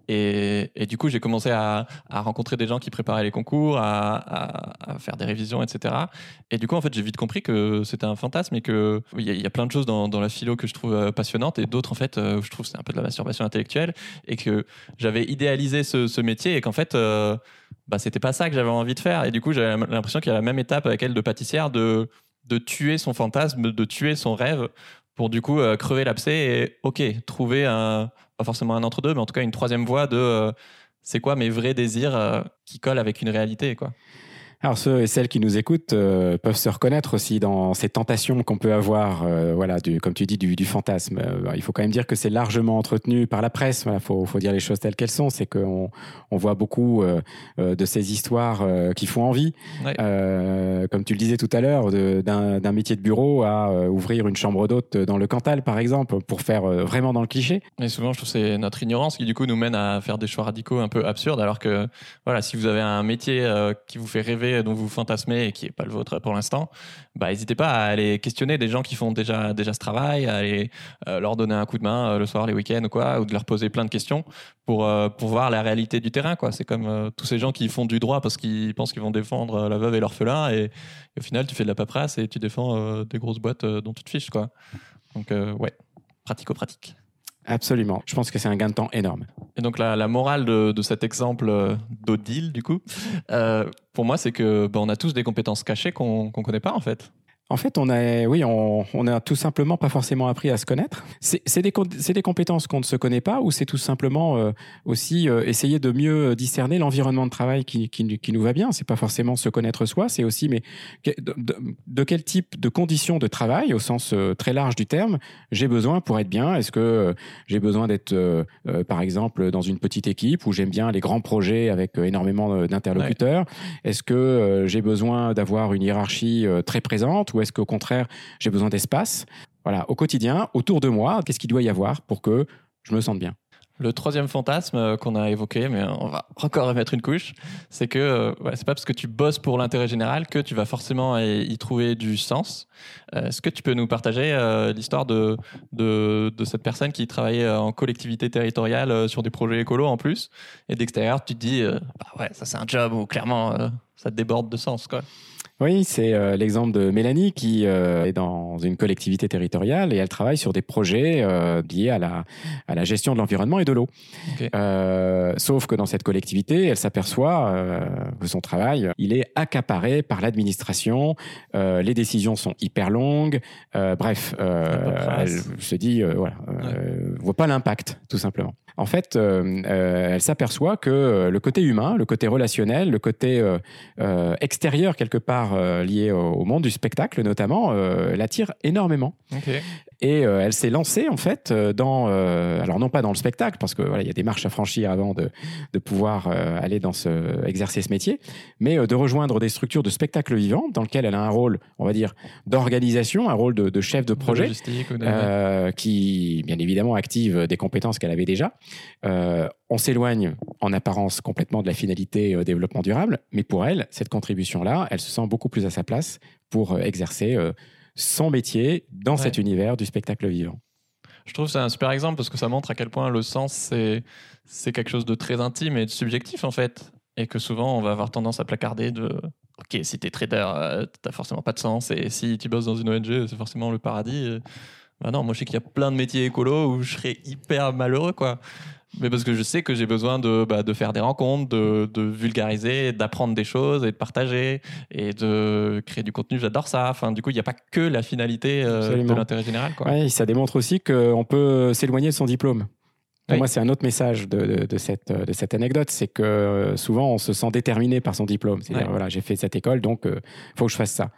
Et, du coup, j'ai commencé à, rencontrer des gens qui préparaient les concours, à, faire des révisions, etc. Et du coup, en fait, j'ai vite compris que c'était un fantasme et que il y, y, a plein de choses dans, la philo que je trouve euh, passionnantes et d'autres, en fait, euh, où je trouve c'est un peu de la masturbation intellectuelle et que j'avais idéalisé ce, métier et qu'en fait, euh, bah, c'était pas ça que j'avais envie de faire. Et du coup, j'avais l'impression qu'il y a la même étape avec elle de pâtissière de, tuer son fantasme, de tuer son rêve pour du coup crever l'abcès et ok trouver un pas forcément un entre deux mais en tout cas une troisième voie de c'est quoi mes vrais désirs euh, qui collent avec une réalité, quoi. Alors ceux et celles qui nous écoutent euh, peuvent se reconnaître aussi dans ces tentations qu'on peut avoir, euh, voilà, du, comme tu dis, du, du fantasme. Euh, il faut quand même dire que c'est largement entretenu par la presse. Il faut, faut, dire les choses telles qu'elles sont. C'est qu'on on voit beaucoup de ces histoires qui font envie. Ouais. comme tu le disais tout à l'heure, d'un métier de bureau à ouvrir une chambre d'hôte dans le Cantal, par exemple, pour faire vraiment dans le cliché. Et souvent, je trouve que c'est notre ignorance qui du coup nous mène à faire des choix radicaux un peu absurdes, alors que voilà, si vous avez un métier qui vous fait rêver dont vous fantasmez et qui n'est pas le vôtre pour l'instant, bah, n'hésitez pas à aller questionner des gens qui font déjà, déjà ce travail, à aller euh, leur donner un coup de main euh, le soir, les week-ends ou quoi, ou de leur poser plein de questions pour, euh, pour voir la réalité du terrain. Quoi. C'est comme tous ces gens qui font du droit parce qu'ils pensent qu'ils vont défendre la veuve et l'orphelin et, au final, tu fais de la paperasse et tu défends des grosses boîtes dont tu te fiches. Quoi. Donc, ouais, pratico-pratique. Absolument. Je pense que c'est un gain de temps énorme. Et donc la, morale de, cet exemple euh, d'Odile, du coup, euh, pour moi, c'est que bah, on a tous des compétences cachées qu'on ne connaît pas en fait. En fait, on a, oui, on, on a tout simplement pas forcément appris à se connaître. C'est des, des, compétences qu'on ne se connaît pas ou c'est tout simplement euh, aussi euh, essayer de mieux discerner l'environnement de travail qui, qui, qui, nous va bien. C'est pas forcément se connaître soi, c'est aussi, mais de, de, de, quel type de conditions de travail, au sens euh, très large du terme, j'ai besoin pour être bien? Est-ce que j'ai besoin d'être, par exemple, dans une petite équipe où j'aime bien les grands projets avec énormément d'interlocuteurs? Ouais. Est-ce que j'ai besoin d'avoir une hiérarchie très présente ou est-ce qu'au contraire, j'ai besoin d'espace? Voilà, au quotidien, autour de moi, qu'est-ce qu'il doit y avoir pour que je me sente bien? Le troisième fantasme euh, qu'on a évoqué, mais on va encore remettre une couche, c'est que euh, ouais, c'est pas parce que tu bosses pour l'intérêt général que tu vas forcément y trouver du sens. Euh, Est-ce que tu peux nous partager l'histoire de, cette personne qui travaillait en collectivité territoriale sur des projets écolos en plus, et d'extérieur tu te dis, bah ouais, ça c'est un job où clairement ça déborde de sens, quoi? Oui, c'est euh, l'exemple de Mélanie qui euh, est dans une collectivité territoriale et elle travaille sur des projets euh, liés à la, à la gestion de l'environnement et de l'eau. Okay. sauf que dans cette collectivité, elle s'aperçoit que son travail, il est accaparé par l'administration, les décisions sont hyper longues, bref, elle se dit, voilà, ouais. voit pas l'impact, tout simplement en fait, elle s'aperçoit que le côté humain, le côté relationnel, le côté extérieur quelque part lié au, au, monde du spectacle notamment, l'attire énormément. Et elle s'est lancée en fait dans, alors non pas dans le spectacle parce que voilà, il y a des marches à franchir avant de, de pouvoir aller dans ce exercer ce métier, mais de rejoindre des structures de spectacle vivant dans lequel elle a un rôle, on va dire, d'organisation, un rôle de, de, chef de projet, de qui bien évidemment active des compétences qu'elle avait déjà. Euh, on s'éloigne en apparence complètement de la finalité euh, développement durable, mais pour elle, cette contribution-là, elle se sent beaucoup plus à sa place pour euh, exercer euh, son métier dans ouais. cet univers du spectacle vivant. Je trouve que c'est un super exemple parce que ça montre à quel point le sens, c'est, c'est quelque chose de très intime et de subjectif en fait. Et que souvent, on va avoir tendance à placarder de Ok, si t'es trader, euh, t'as forcément pas de sens. Et si tu bosses dans une ONG, c'est forcément le paradis. Bah non, moi je sais qu'il y a plein de métiers écolos où je serais hyper malheureux, quoi. Mais parce que je sais que j'ai besoin de, bah, de faire des rencontres, de, de vulgariser, d'apprendre des choses et de partager et de créer du contenu. J'adore ça. Enfin, du coup, il n'y a pas que la finalité euh, de l'intérêt général. Quoi. Ouais, ça démontre aussi qu'on peut s'éloigner de son diplôme. Pour oui. moi, c'est un autre message de, de, de, cette, de cette anecdote, c'est que souvent on se sent déterminé par son diplôme. C'est-à-dire, ouais. voilà, j'ai fait cette école, donc il euh, faut que je fasse ça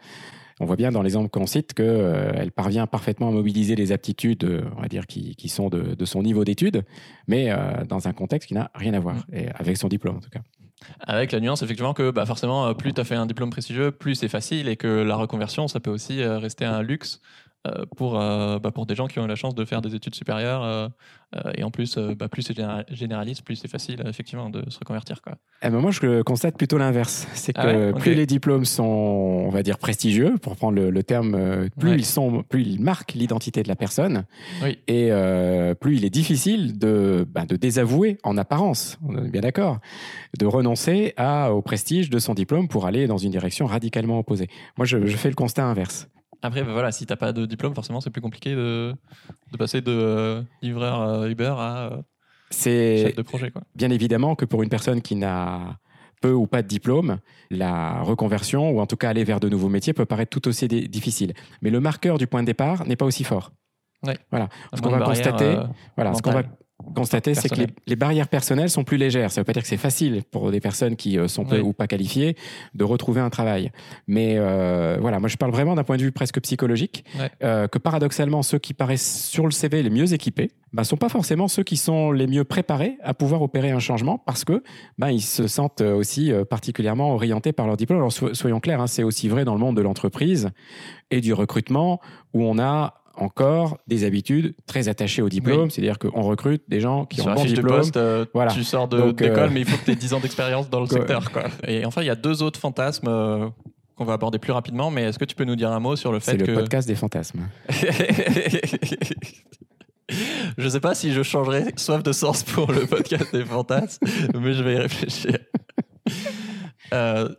on voit bien dans l'exemple qu'on cite qu'elle euh, parvient parfaitement à mobiliser les aptitudes, euh, on va dire, qui, sont de, son niveau d'études, mais euh, dans un contexte qui n'a rien à voir, avec son diplôme en tout cas. Avec la nuance, effectivement, que bah, forcément, plus tu as fait un diplôme prestigieux, plus c'est facile, et que la reconversion, ça peut aussi rester un luxe pour, bah, pour des gens qui ont la chance de faire des études supérieures. Euh, et en plus, bah, plus c'est généraliste, plus c'est facile, effectivement, de se reconvertir. Quoi. Eh ben moi, je constate plutôt l'inverse. C'est que ah ouais okay. plus les diplômes sont, on va dire, prestigieux, pour prendre le, le terme, plus, ouais. ils sont, plus ils marquent l'identité de la personne. Oui. Et plus il est difficile de, bah, de désavouer, en apparence, on est bien d'accord, de renoncer à, au prestige de son diplôme pour aller dans une direction radicalement opposée. Moi, je, je fais le constat inverse. Après, bah voilà, si t'as pas de diplôme, forcément, c'est plus compliqué de, de passer de euh, livreur euh, Uber à euh, chef de projet. Quoi. Bien évidemment que pour une personne qui n'a peu ou pas de diplôme, la reconversion, ou en tout cas aller vers de nouveaux métiers, peut paraître tout aussi difficile. Mais le marqueur du point de départ n'est pas aussi fort. Ouais. Voilà. Ce qu'on va constater, euh, voilà, ce qu'on va constater, c'est que les, barrières personnelles sont plus légères. Ça ne veut pas dire que c'est facile pour des personnes qui euh, sont peu Oui. ou pas qualifiées de retrouver un travail. Mais euh, voilà, moi je parle vraiment d'un point de vue presque psychologique, Ouais. euh, que paradoxalement, ceux qui paraissent sur le CV les mieux équipés ne sont pas forcément ceux qui sont les mieux préparés à pouvoir opérer un changement parce que ben, ils se sentent euh, aussi particulièrement orientés par leur diplôme. Alors so- soyons clairs, hein, c'est aussi vrai dans le monde de l'entreprise et du recrutement où on a encore des habitudes très attachées au diplôme, c'est-à-dire qu'on recrute des gens qui Sur ont un bon fiche de diplôme. poste, euh, Voilà. tu sors de- Donc, d'école, euh, mais il faut que tu aies 10 ans d'expérience dans le secteur. Quoi. Et enfin, il y a deux autres fantasmes euh, qu'on va aborder plus rapidement, mais est-ce que tu peux nous dire un mot sur le fait C'est le que... podcast des fantasmes. je sais pas si je changerai soif de sens pour le podcast des fantasmes, mais je vais y réfléchir.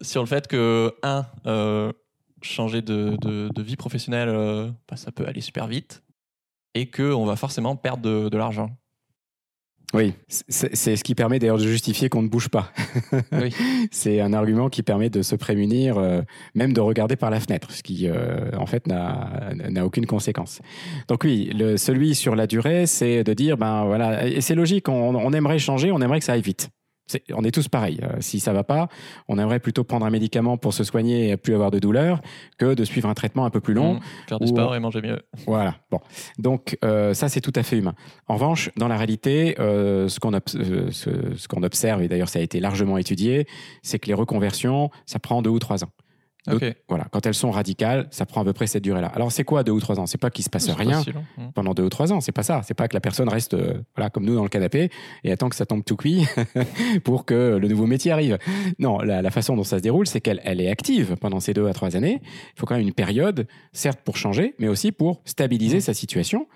Sur le fait que, un, changer de, de- de vie professionnelle, euh, bah, ça peut aller super vite, et qu'on va forcément perdre de, de l'argent. Oui, c'est ce qui permet d'ailleurs de justifier qu'on ne bouge pas. Oui. C'est un argument qui permet de se prémunir, euh, même de regarder par la fenêtre, ce qui euh, en fait n'a n'a aucune conséquence. Donc oui, le, celui sur la durée, c'est de dire ben voilà, et c'est logique, on, on aimerait changer, on aimerait que ça aille vite. On est tous pareils. Euh, si ça va pas, on aimerait plutôt prendre un médicament pour se soigner et plus avoir de douleur que de suivre un traitement un peu plus long. Mmh, faire du sport et manger mieux. Voilà. Bon. Donc euh, ça, c'est tout à fait humain. En revanche, dans la réalité, euh, ce qu'on obs- ce- ce qu'on observe, et d'ailleurs ça a été largement étudié, c'est que les reconversions, ça prend deux ou trois ans. Voilà. Quand elles sont radicales, ça prend à peu près cette durée-là. Alors c'est quoi deux ou trois ans? C'est pas qu'il se passe rien si. Mmh. pendant deux ou trois ans. C'est pas ça. C'est pas que la personne reste euh, voilà comme nous dans le canapé et attend que ça tombe tout cuit pour que le nouveau métier arrive. Non, la, la façon dont ça se déroule, c'est qu'elle elle est active pendant ces deux à trois années. Il faut quand même une période, certes pour changer, mais aussi pour stabiliser Mhm. sa situation,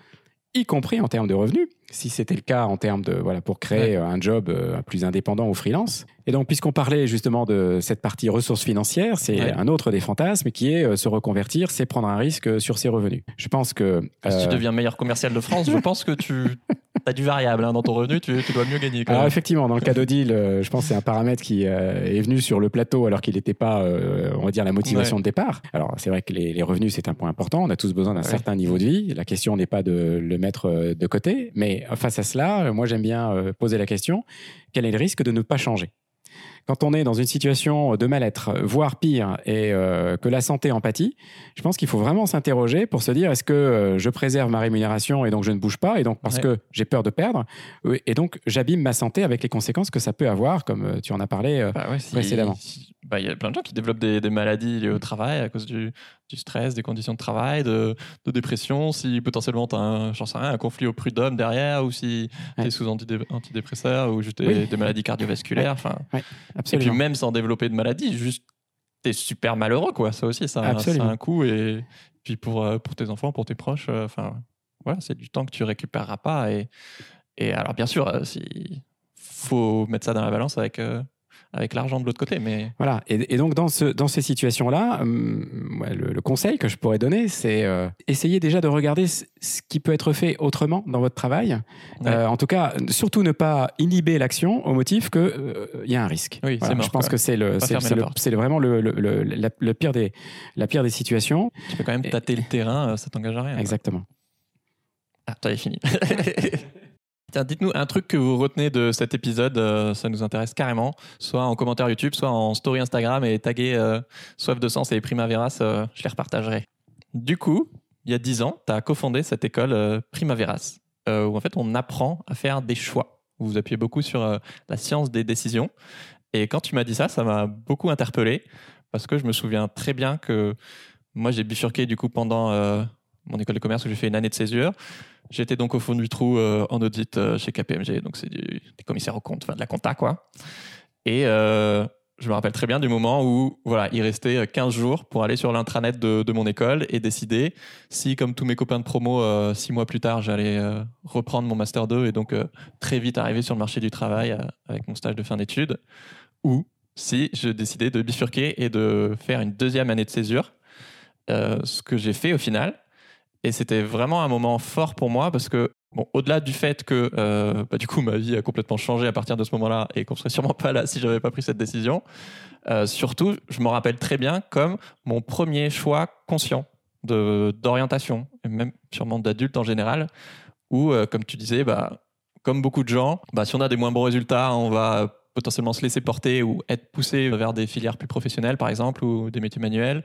y compris en termes de revenus. Si c'était le cas en termes de voilà pour créer euh, un job euh, plus indépendant ou freelance. Et donc puisqu'on parlait justement de cette partie ressources financières, c'est Ouais. un autre des fantasmes qui est euh, se reconvertir, c'est prendre un risque sur ses revenus. Je pense que Si tu deviens meilleur commercial de France, je pense que tu as du variable hein, dans ton revenu, tu, tu dois mieux gagner. Quand Alors même. effectivement, dans le cas d'Odile, euh, je pense que c'est un paramètre qui euh, est venu sur le plateau alors qu'il n'était pas, euh, on va dire, la motivation Ouais. de départ. Alors c'est vrai que les, les revenus, c'est un point important. On a tous besoin d'un Ouais. certain niveau de vie. La question n'est pas de le mettre de côté, mais face à cela, euh, moi j'aime bien euh, poser la question, quel est le risque de ne pas changer? Quand on est dans une situation de mal-être, voire pire, et euh, que la santé en pâtit, je pense qu'il faut vraiment s'interroger pour se dire est-ce que euh, je préserve ma rémunération et donc je ne bouge pas, et donc parce Ouais. que j'ai peur de perdre, et donc j'abîme ma santé avec les conséquences que ça peut avoir, comme euh, tu en as parlé. Bah ouais, si- précédemment. si- bah, Il y a plein de gens qui développent des, des maladies liées au travail à cause du, du stress, des conditions de travail, de, de dépression, si potentiellement tu as un, sais rien, un conflit au prud'homme derrière, ou si tu Ouais. es sous antidé- antidépresseurs, ou juste des, Oui. des maladies cardiovasculaires. enfin Et puis même sans développer de maladie, juste tu es super malheureux. quoi. Ça aussi, ça, a- ça a Absolument. un coût. Et puis pour, euh, pour tes enfants, pour tes proches, euh, enfin voilà, c'est du temps que tu récupéreras pas. Et, et alors bien sûr, euh, si faut mettre ça dans la balance avec, euh, avec l'argent de l'autre côté, mais Voilà. Et, et donc, dans, ce, dans ces situations-là, hum, le, le conseil que je pourrais donner, c'est euh, essayer déjà de regarder ce, ce qui peut être fait autrement dans votre travail. Ouais. Euh, en tout cas, surtout ne pas inhiber l'action au motif qu'il y a un risque. Oui, Voilà, c'est mort, je pense quoi. que c'est le, c'est, vraiment le, le, le- la, le pire des, la pire des situations. tu peux quand même Et- tâter le terrain, euh, ça t'engage à rien. Exactement. Ah, t'avais fini. Dites-nous un truc que vous retenez de cet épisode, euh, ça nous intéresse carrément, soit en commentaire YouTube, soit en story Instagram et taguer euh, Soif de Sens et Primaveras, euh, je les repartagerai. Du coup, il y a 10 ans, tu as cofondé cette école euh, Primaveras, où en fait on apprend à faire des choix. Vous vous appuyez beaucoup sur la science des décisions. Et quand tu m'as dit ça, ça m'a beaucoup interpellé, parce que je me souviens très bien que moi j'ai bifurqué du coup pendant mon école de commerce où j'ai fait une année de césure. J'étais donc au fond du trou euh, en audit euh, chez KPMG, donc c'est des commissaires aux comptes, enfin de la compta quoi. Et euh, je me rappelle très bien du moment où voilà, il restait euh, 15 jours pour aller sur l'intranet de, de mon école et décider si, comme tous mes copains de promo, euh, six mois plus tard, j'allais reprendre mon master 2 et donc très vite arriver sur le marché du travail avec mon stage de fin d'études, ou si je décidais de bifurquer et de faire une deuxième année de césure, ce que j'ai fait au final. Et c'était vraiment un moment fort pour moi parce que, bon, au-delà du fait que, euh, bah, du coup, ma vie a complètement changé à partir de ce moment-là et qu'on serait sûrement pas là si j'avais pas pris cette décision, euh, surtout, je me rappelle très bien comme mon premier choix conscient d'orientation, et même sûrement d'adulte en général, où, euh, comme tu disais, bah, comme beaucoup de gens, bah, si on a des moins bons résultats, on va potentiellement se laisser porter ou être poussé vers des filières plus professionnelles, par exemple, ou des métiers manuels.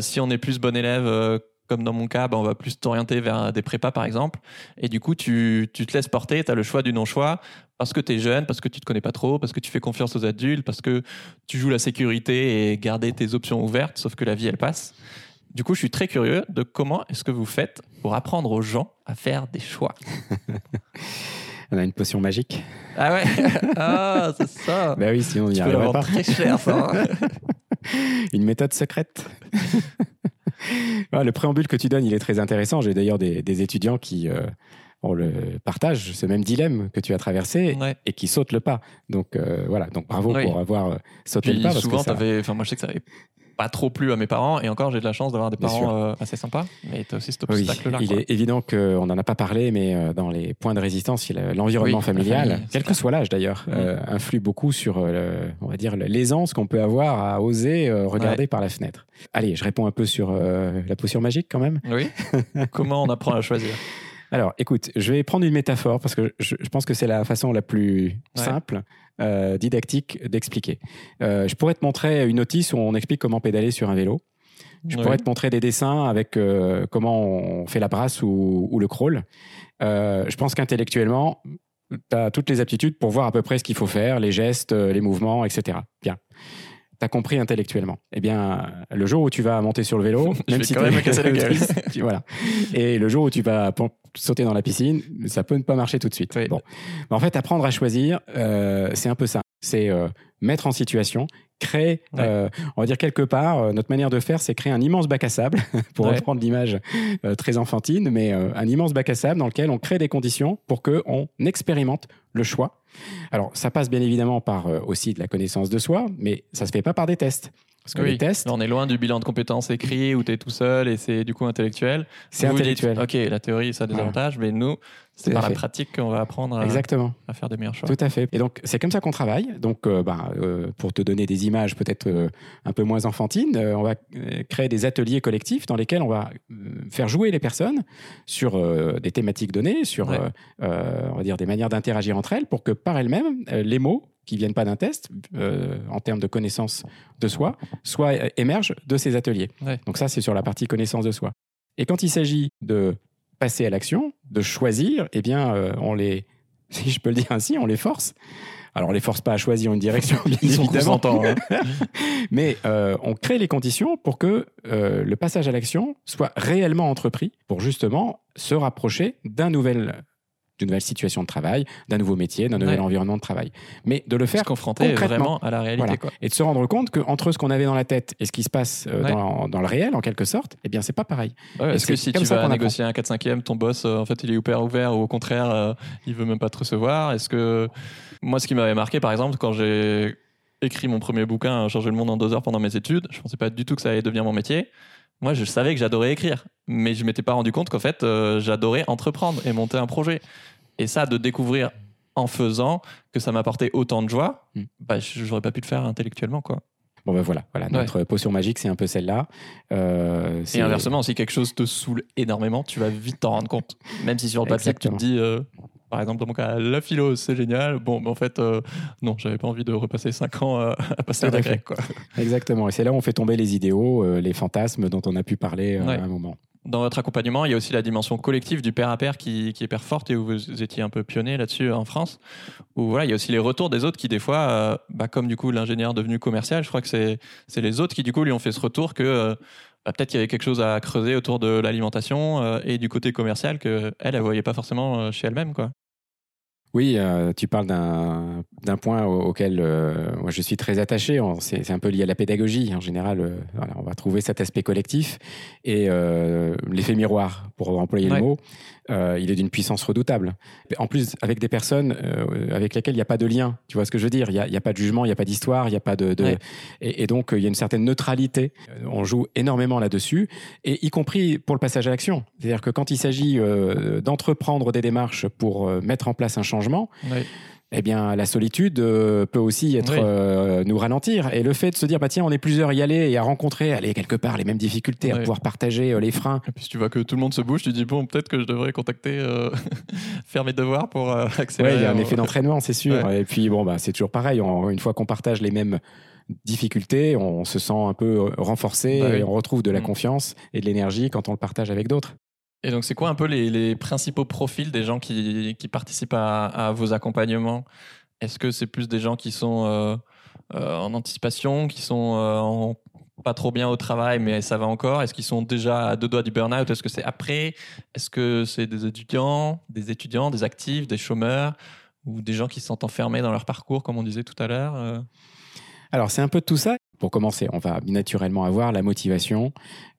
Si on est plus bon élève, comme dans mon cas, bah, on va plus t'orienter vers des prépas, par exemple. Et du coup, tu, tu te laisses porter, tu as le choix du non-choix, parce que tu es jeune, parce que tu te connais pas trop, parce que tu fais confiance aux adultes, parce que tu joues la sécurité et garder tes options ouvertes, sauf que la vie, elle passe. Du coup, je suis très curieux de comment est-ce que vous faites pour apprendre aux gens à faire des choix. On a une potion magique. Ah ouais? Ah, c'est ça Bah oui, sinon on y Tu peux pas. très cher, ça. hein. Une méthode secrète. Ah, le préambule que tu donnes, il est très intéressant. J'ai d'ailleurs des, des étudiants qui euh, ont le partage ce même dilemme que tu as traversé Ouais. et qui sautent le pas. Donc euh, voilà, donc bravo Oui. pour avoir euh, sauté Puis le pas. Parce souvent, que ça- enfin, moi, je sais que ça avait pas trop plu à mes parents, et encore, j'ai de la chance d'avoir des Bien parents euh, assez sympas, mais t'as aussi cet Oui, obstacle-là. il quoi. est évident qu'on n'en a pas parlé, mais euh, dans les points de résistance, l'environnement Oui, familial, famille, quel que soit l'âge d'ailleurs, Mm. euh, influe beaucoup sur, euh, on va dire, l'aisance qu'on peut avoir à oser regarder par la fenêtre. Allez, je réponds un peu sur la potion magique quand même. Oui Comment on apprend à choisir? Alors, écoute, je vais prendre une métaphore parce que je, je pense que c'est la façon la plus Ouais. simple, euh, didactique d'expliquer. Euh, je pourrais te montrer une notice où on explique comment pédaler sur un vélo. Je Oui. pourrais te montrer des dessins avec euh, comment on fait la brasse ou, ou le crawl. Je pense qu'intellectuellement, tu as toutes les aptitudes pour voir à peu près ce qu'il faut faire, les gestes, les mouvements, etc. Bien. Tu as compris intellectuellement. Eh bien, le jour où tu vas monter sur le vélo, même si tu me casser la gueule. tu- voilà. Et le jour où tu vas sauter dans la piscine, ça peut ne pas marcher tout de suite. Oui. Bon. Mais en fait, apprendre à choisir, euh, c'est un peu ça. C'est euh, mettre en situation, créer, Ouais. euh, on va dire quelque part, notre manière de faire, c'est créer un immense bac à sable, pour Ouais. reprendre l'image très enfantine, mais un immense bac à sable dans lequel on crée des conditions pour qu'on expérimente le choix. Alors, ça passe bien évidemment par euh, aussi de la connaissance de soi, mais ça se fait pas par des tests. Parce que Oui. les tests, Là, on est loin du bilan de compétences écrit où tu es tout seul et c'est du coup intellectuel. c'est intellectuel. dites, ok, la théorie, ça a des Voilà. avantages, mais nous, c'est par la pratique qu'on va apprendre à, Exactement. à faire des meilleurs choix. Tout à fait. Et donc, c'est comme ça qu'on travaille. Donc, euh, bah, euh, pour te donner des images peut-être euh, un peu moins enfantines, on va créer des ateliers collectifs dans lesquels on va faire jouer les personnes sur des thématiques données, sur, Ouais. on va dire, des manières d'interagir entre elles pour que par elles-mêmes, les mots qui viennent pas d'un test, euh, en termes de connaissance de soi, soient, euh, émergent de ces ateliers. Ouais. Donc ça, c'est sur la partie connaissance de soi. Et quand il s'agit de passer à l'action, de choisir, eh bien, euh, on les, si je peux le dire ainsi, on les force. Alors, on les force pas à choisir une direction, bien Ils évidemment, hein. mais on crée les conditions pour que le passage à l'action soit réellement entrepris pour justement se rapprocher d'un nouvel d'une nouvelle situation de travail, d'un nouveau métier, d'un nouvel Ouais. environnement de travail. Mais de le Se faire confronter concrètement. vraiment à la réalité. Voilà. Quoi. et de se rendre compte qu'entre ce qu'on avait dans la tête et ce qui se passe euh, Ouais. dans, dans le réel, en quelque sorte, eh bien, c'est pas pareil. Ouais, Est-ce que si comme tu vas négocier un 4-5e, ton boss, euh, en fait, il est hyper ouvert ou au contraire, euh, il veut même pas te recevoir Est-ce que. Moi, ce qui m'avait marqué, par exemple, quand j'ai écrit mon premier bouquin, Changer le monde en deux heures pendant mes études, je pensais pas du tout que ça allait devenir mon métier. Moi, je savais que j'adorais écrire, mais je m'étais pas rendu compte qu'en fait, euh, j'adorais entreprendre et monter un projet. Et ça, de découvrir en faisant que ça m'apportait autant de joie, Mm. bah, j'aurais pas pu le faire intellectuellement, quoi. Bon, ben voilà, voilà notre potion magique, c'est un peu celle-là. Euh, Et inversement, si quelque chose te saoule énormément, tu vas vite t'en rendre compte. Même si sur le papier, tu te dis, euh, par exemple, dans mon cas, la philo, c'est génial. Bon, mais en fait, euh, non, j'avais pas envie de repasser 5 ans euh, à passer à la fait. grecque, quoi. Exactement. Et c'est là où on fait tomber les idéaux, euh, les fantasmes dont on a pu parler euh, Ouais. à un moment. Dans votre accompagnement, il y a aussi la dimension collective du père à père qui, qui est hyper forte et où vous étiez un peu pionnier là-dessus en France. Où voilà, il y a aussi les retours des autres qui, des fois, euh, bah, comme du coup l'ingénieur devenu commercial, je crois que c'est les autres qui, du coup, lui ont fait ce retour que euh, bah, peut-être qu'il y avait quelque chose à creuser autour de l'alimentation euh, et du côté commercial que elle, elle voyait pas forcément euh, chez elle-même, quoi. Oui, euh, tu parles d'un point au- auquel euh, moi je suis très attaché. C'est un peu lié à la pédagogie. En général, euh, voilà, on va trouver cet aspect collectif et l'effet miroir, pour employer Ouais. le mot, il est d'une puissance redoutable. En plus, avec des personnes avec lesquelles il n'y a pas de lien. Tu vois ce que je veux dire? Il n'y a, pas de jugement, il n'y a pas d'histoire, il n'y a pas de, de- Ouais. et, et donc il y a une certaine neutralité. On joue énormément là-dessus, et y compris pour le passage à l'action. C'est-à-dire que quand il s'agit d'entreprendre des démarches pour mettre en place un changement, Ouais. eh bien, la solitude euh, peut aussi être Oui. euh, nous ralentir. Et le fait de se dire, bah tiens, on est plusieurs à y aller et à rencontrer, aller quelque part les mêmes difficultés, à pouvoir partager euh, les freins. Et puis si tu vois que tout le monde se bouge, tu dis bon, peut-être que je devrais contacter, euh, faire mes devoirs pour euh, accélérer. Ouais, il y a un effet d'entraînement, c'est sûr. Ouais. Et puis bon, bah c'est toujours pareil. On- une fois qu'on partage les mêmes difficultés, on se sent un peu renforcé Bah oui. et on retrouve de la Mm. confiance et de l'énergie quand on le partage avec d'autres. Et donc, c'est quoi un peu les, principaux profils des gens qui, participent à, vos accompagnements? Est-ce que c'est plus des gens qui sont euh, euh, en anticipation, qui sont euh, pas trop bien au travail, mais ça va encore? Est-ce qu'ils sont déjà à deux doigts du burn-out? Est-ce que c'est après? Est-ce que c'est des étudiants, des étudiants, des actifs, des chômeurs ou des gens qui se sentent enfermés dans leur parcours, comme on disait tout à l'heure Alors, c'est un peu de tout ça. Pour commencer, on va naturellement avoir la motivation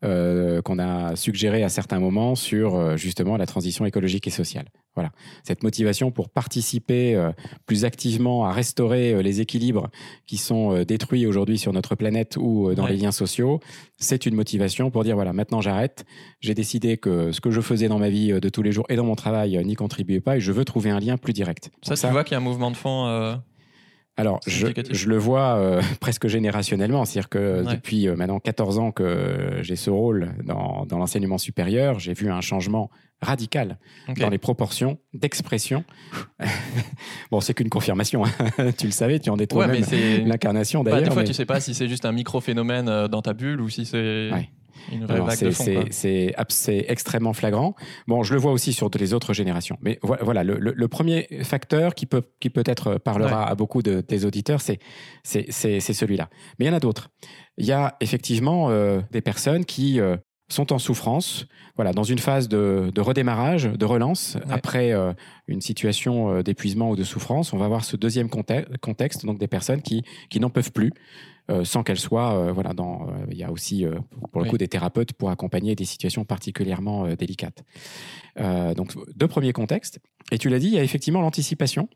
euh, qu'on a suggérée à certains moments sur euh, justement la transition écologique et sociale. Voilà, cette motivation pour participer euh, plus activement à restaurer les équilibres qui sont détruits aujourd'hui sur notre planète ou dans Ouais. les liens sociaux, c'est une motivation pour dire voilà, maintenant j'arrête. J'ai décidé que ce que je faisais dans ma vie de tous les jours et dans mon travail n'y contribuait pas et je veux trouver un lien plus direct. Ça, Donc tu vois qu'il y a un mouvement de fond alors, je, je le vois euh, presque générationnellement. C'est-à-dire que Ouais. depuis euh, maintenant 14 ans que j'ai ce rôle dans, dans l'enseignement supérieur, j'ai vu un changement radical dans les proportions d'expression. bon, c'est qu'une confirmation. hein. tu le savais, tu en es toi-même c'est. l'incarnation Bah, d'ailleurs. des fois, mais- tu sais pas si c'est juste un micro-phénomène euh, dans ta bulle ou si c'est Ouais. Une vraie Alors, vague c'est- de fond. extrêmement flagrant. Bon, je le vois aussi sur les autres générations. Mais vo- voilà, le, le- le premier facteur qui peut qui peut-être parlera à beaucoup de tes auditeurs, c'est celui-là. Mais il y en a d'autres. Il y a effectivement euh, des personnes qui euh, sont en souffrance, voilà, dans une phase de, de redémarrage, de relance, Ouais. après euh, une situation euh, d'épuisement ou de souffrance. On va voir ce deuxième conte- contexte, donc des personnes qui, qui n'en peuvent plus, euh, sans qu'elles soient, euh, voilà, dans, euh, il y a aussi, pour le Oui. coup, des thérapeutes pour accompagner des situations particulièrement délicates. Donc, deux premiers contextes. Et tu l'as dit, il y a effectivement l'anticipation.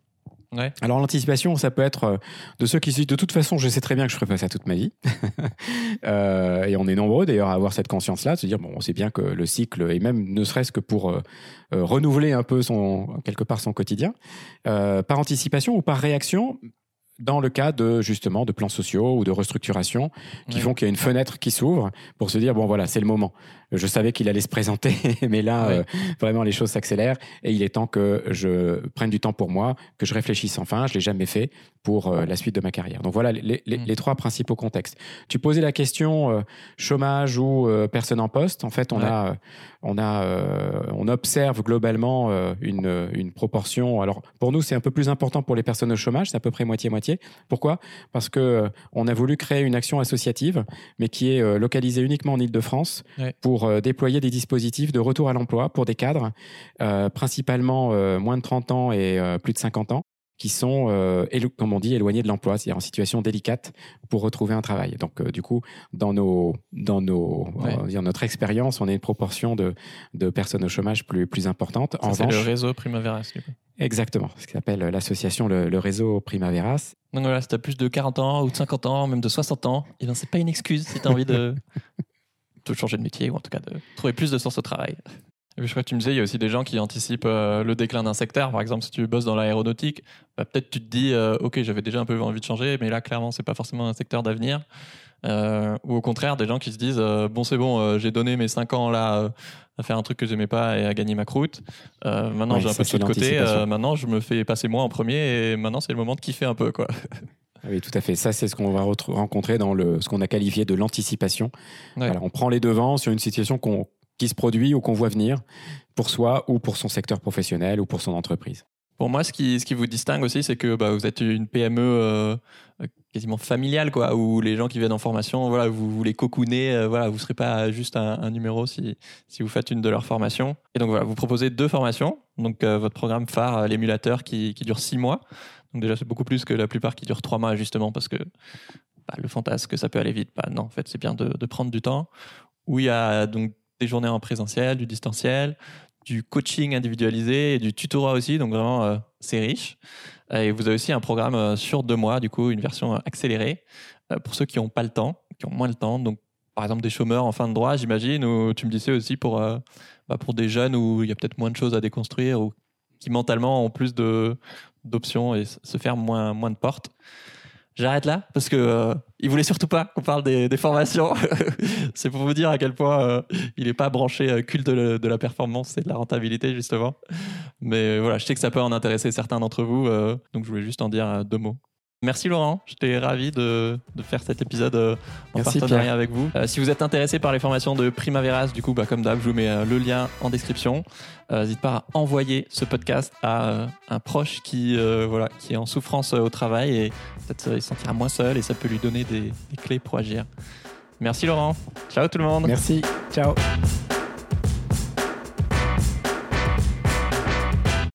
Ouais. Alors l'anticipation, ça peut être de ceux qui se disent de toute façon, je sais très bien que je ferai pas ça toute ma vie. Euh, et on est nombreux d'ailleurs à avoir cette conscience-là, de se dire bon, on sait bien que le cycle, et même ne serait-ce que pour euh, renouveler un peu son quelque part son quotidien, euh, par anticipation ou par réaction. Dans le cas de justement de plans sociaux ou de restructuration qui Ouais. font qu'il y a une fenêtre qui s'ouvre pour se dire bon voilà c'est le moment. Je savais qu'il allait se présenter, mais là euh, vraiment les choses s'accélèrent et il est temps que je prenne du temps pour moi, que je réfléchisse enfin. Je l'ai jamais fait pour euh, la suite de ma carrière. Donc voilà les, les- Mm. les trois principaux contextes. Tu posais la question euh, chômage ou personne en poste. En fait, on Ouais. a, on a, on observe globalement une, une proportion. Alors pour nous, c'est un peu plus important pour les personnes au chômage, c'est à peu près moitié moitié. Pourquoi? Parce euh, on a voulu créer une action associative, mais qui est localisée uniquement en Île-de-France Ouais. pour euh, déployer des dispositifs de retour à l'emploi pour des cadres, euh, principalement euh, moins de 30 ans et plus de 50 ans qui sont, euh, comme on dit, éloignés de l'emploi, c'est-à-dire en situation délicate pour retrouver un travail. Donc, euh, du coup, dans, nos, dans nos, Ouais. dire notre expérience, on a une proportion de, de personnes au chômage plus, plus importante. Ça, c'est le réseau Primaveras. du coup. exactement, ce qui s'appelle l'association, le, le réseau Primaveras. Donc voilà, si t'as plus de 40 ans ou de 50 ans, même de 60 ans, et ben c'est pas une excuse si t'as envie de, de changer de métier ou en tout cas de trouver plus de sens au travail. Et puis je crois que tu me disais, il y a aussi des gens qui anticipent euh, le déclin d'un secteur. Par exemple, si tu bosses dans l'aéronautique, bah, peut-être tu te dis, euh, ok, j'avais déjà un peu envie de changer, mais là, clairement, c'est pas forcément un secteur d'avenir. Euh, ou au contraire, des gens qui se disent, euh, bon, c'est bon, euh, j'ai donné mes 5 ans là euh, à faire un truc que j'aimais pas et à gagner ma croûte. Euh, maintenant, Ouais, j'ai un peu de côté. euh, maintenant, je me fais passer moi en premier et maintenant, c'est le moment de kiffer un peu, quoi. Ah Oui, tout à fait. Ça, c'est ce qu'on va rencontrer dans le, ce qu'on a qualifié de l'anticipation. Ouais. On prend les devants sur une situation qui se produit ou qu'on voit venir pour soi ou pour son secteur professionnel ou pour son entreprise. Pour moi, ce qui, ce qui vous distingue aussi, c'est que bah, vous êtes une PME euh, quasiment familiale, quoi, où les gens qui viennent en formation, voilà, vous, vous les cocooner, euh, voilà, vous ne serez pas juste un, un numéro si, si vous faites une de leurs formations. Et donc voilà, vous proposez deux formations. Donc euh, votre programme phare, l'émulateur, qui, qui dure six mois. Donc déjà, c'est beaucoup plus que la plupart qui durent trois mois, justement, parce que bah, le fantasme que ça peut aller vite, bah, non, en fait, c'est bien de, prendre du temps. Où il y a donc des journées en présentiel, du distanciel, du coaching individualisé et du tutorat aussi. Donc vraiment, euh, c'est riche. Et vous avez aussi un programme euh, sur deux mois, du coup, une version euh, accélérée pour ceux qui n'ont pas le temps, qui ont moins le temps. Donc, par exemple, des chômeurs en fin de droit, j'imagine, ou tu me disais aussi pour, bah, pour des jeunes où il y a peut-être moins de choses à déconstruire ou qui mentalement ont plus de, d'options et se faire moins, de portes. J'arrête là parce que euh, il voulait surtout pas qu'on parle des, formations. c'est pour vous dire à quel point euh, il n'est pas branché euh, culte de, de, la performance et de la rentabilité justement. Mais voilà, je sais que ça peut en intéresser certains d'entre vous, donc je voulais juste en dire deux mots. Merci Laurent, j'étais ravi de, de, faire cet épisode euh, en Merci partenariat Pierre. avec vous. Euh, si vous êtes intéressé par les formations de Primaveras, du coup, bah, comme d'hab, je vous mets euh, le lien en description. N'hésite pas à envoyer ce podcast à un proche qui, voilà, qui est en souffrance au travail et peut-être il se sentira moins seul et ça peut lui donner des, des clés pour agir. Merci Laurent. Ciao tout le monde. Merci. Ciao.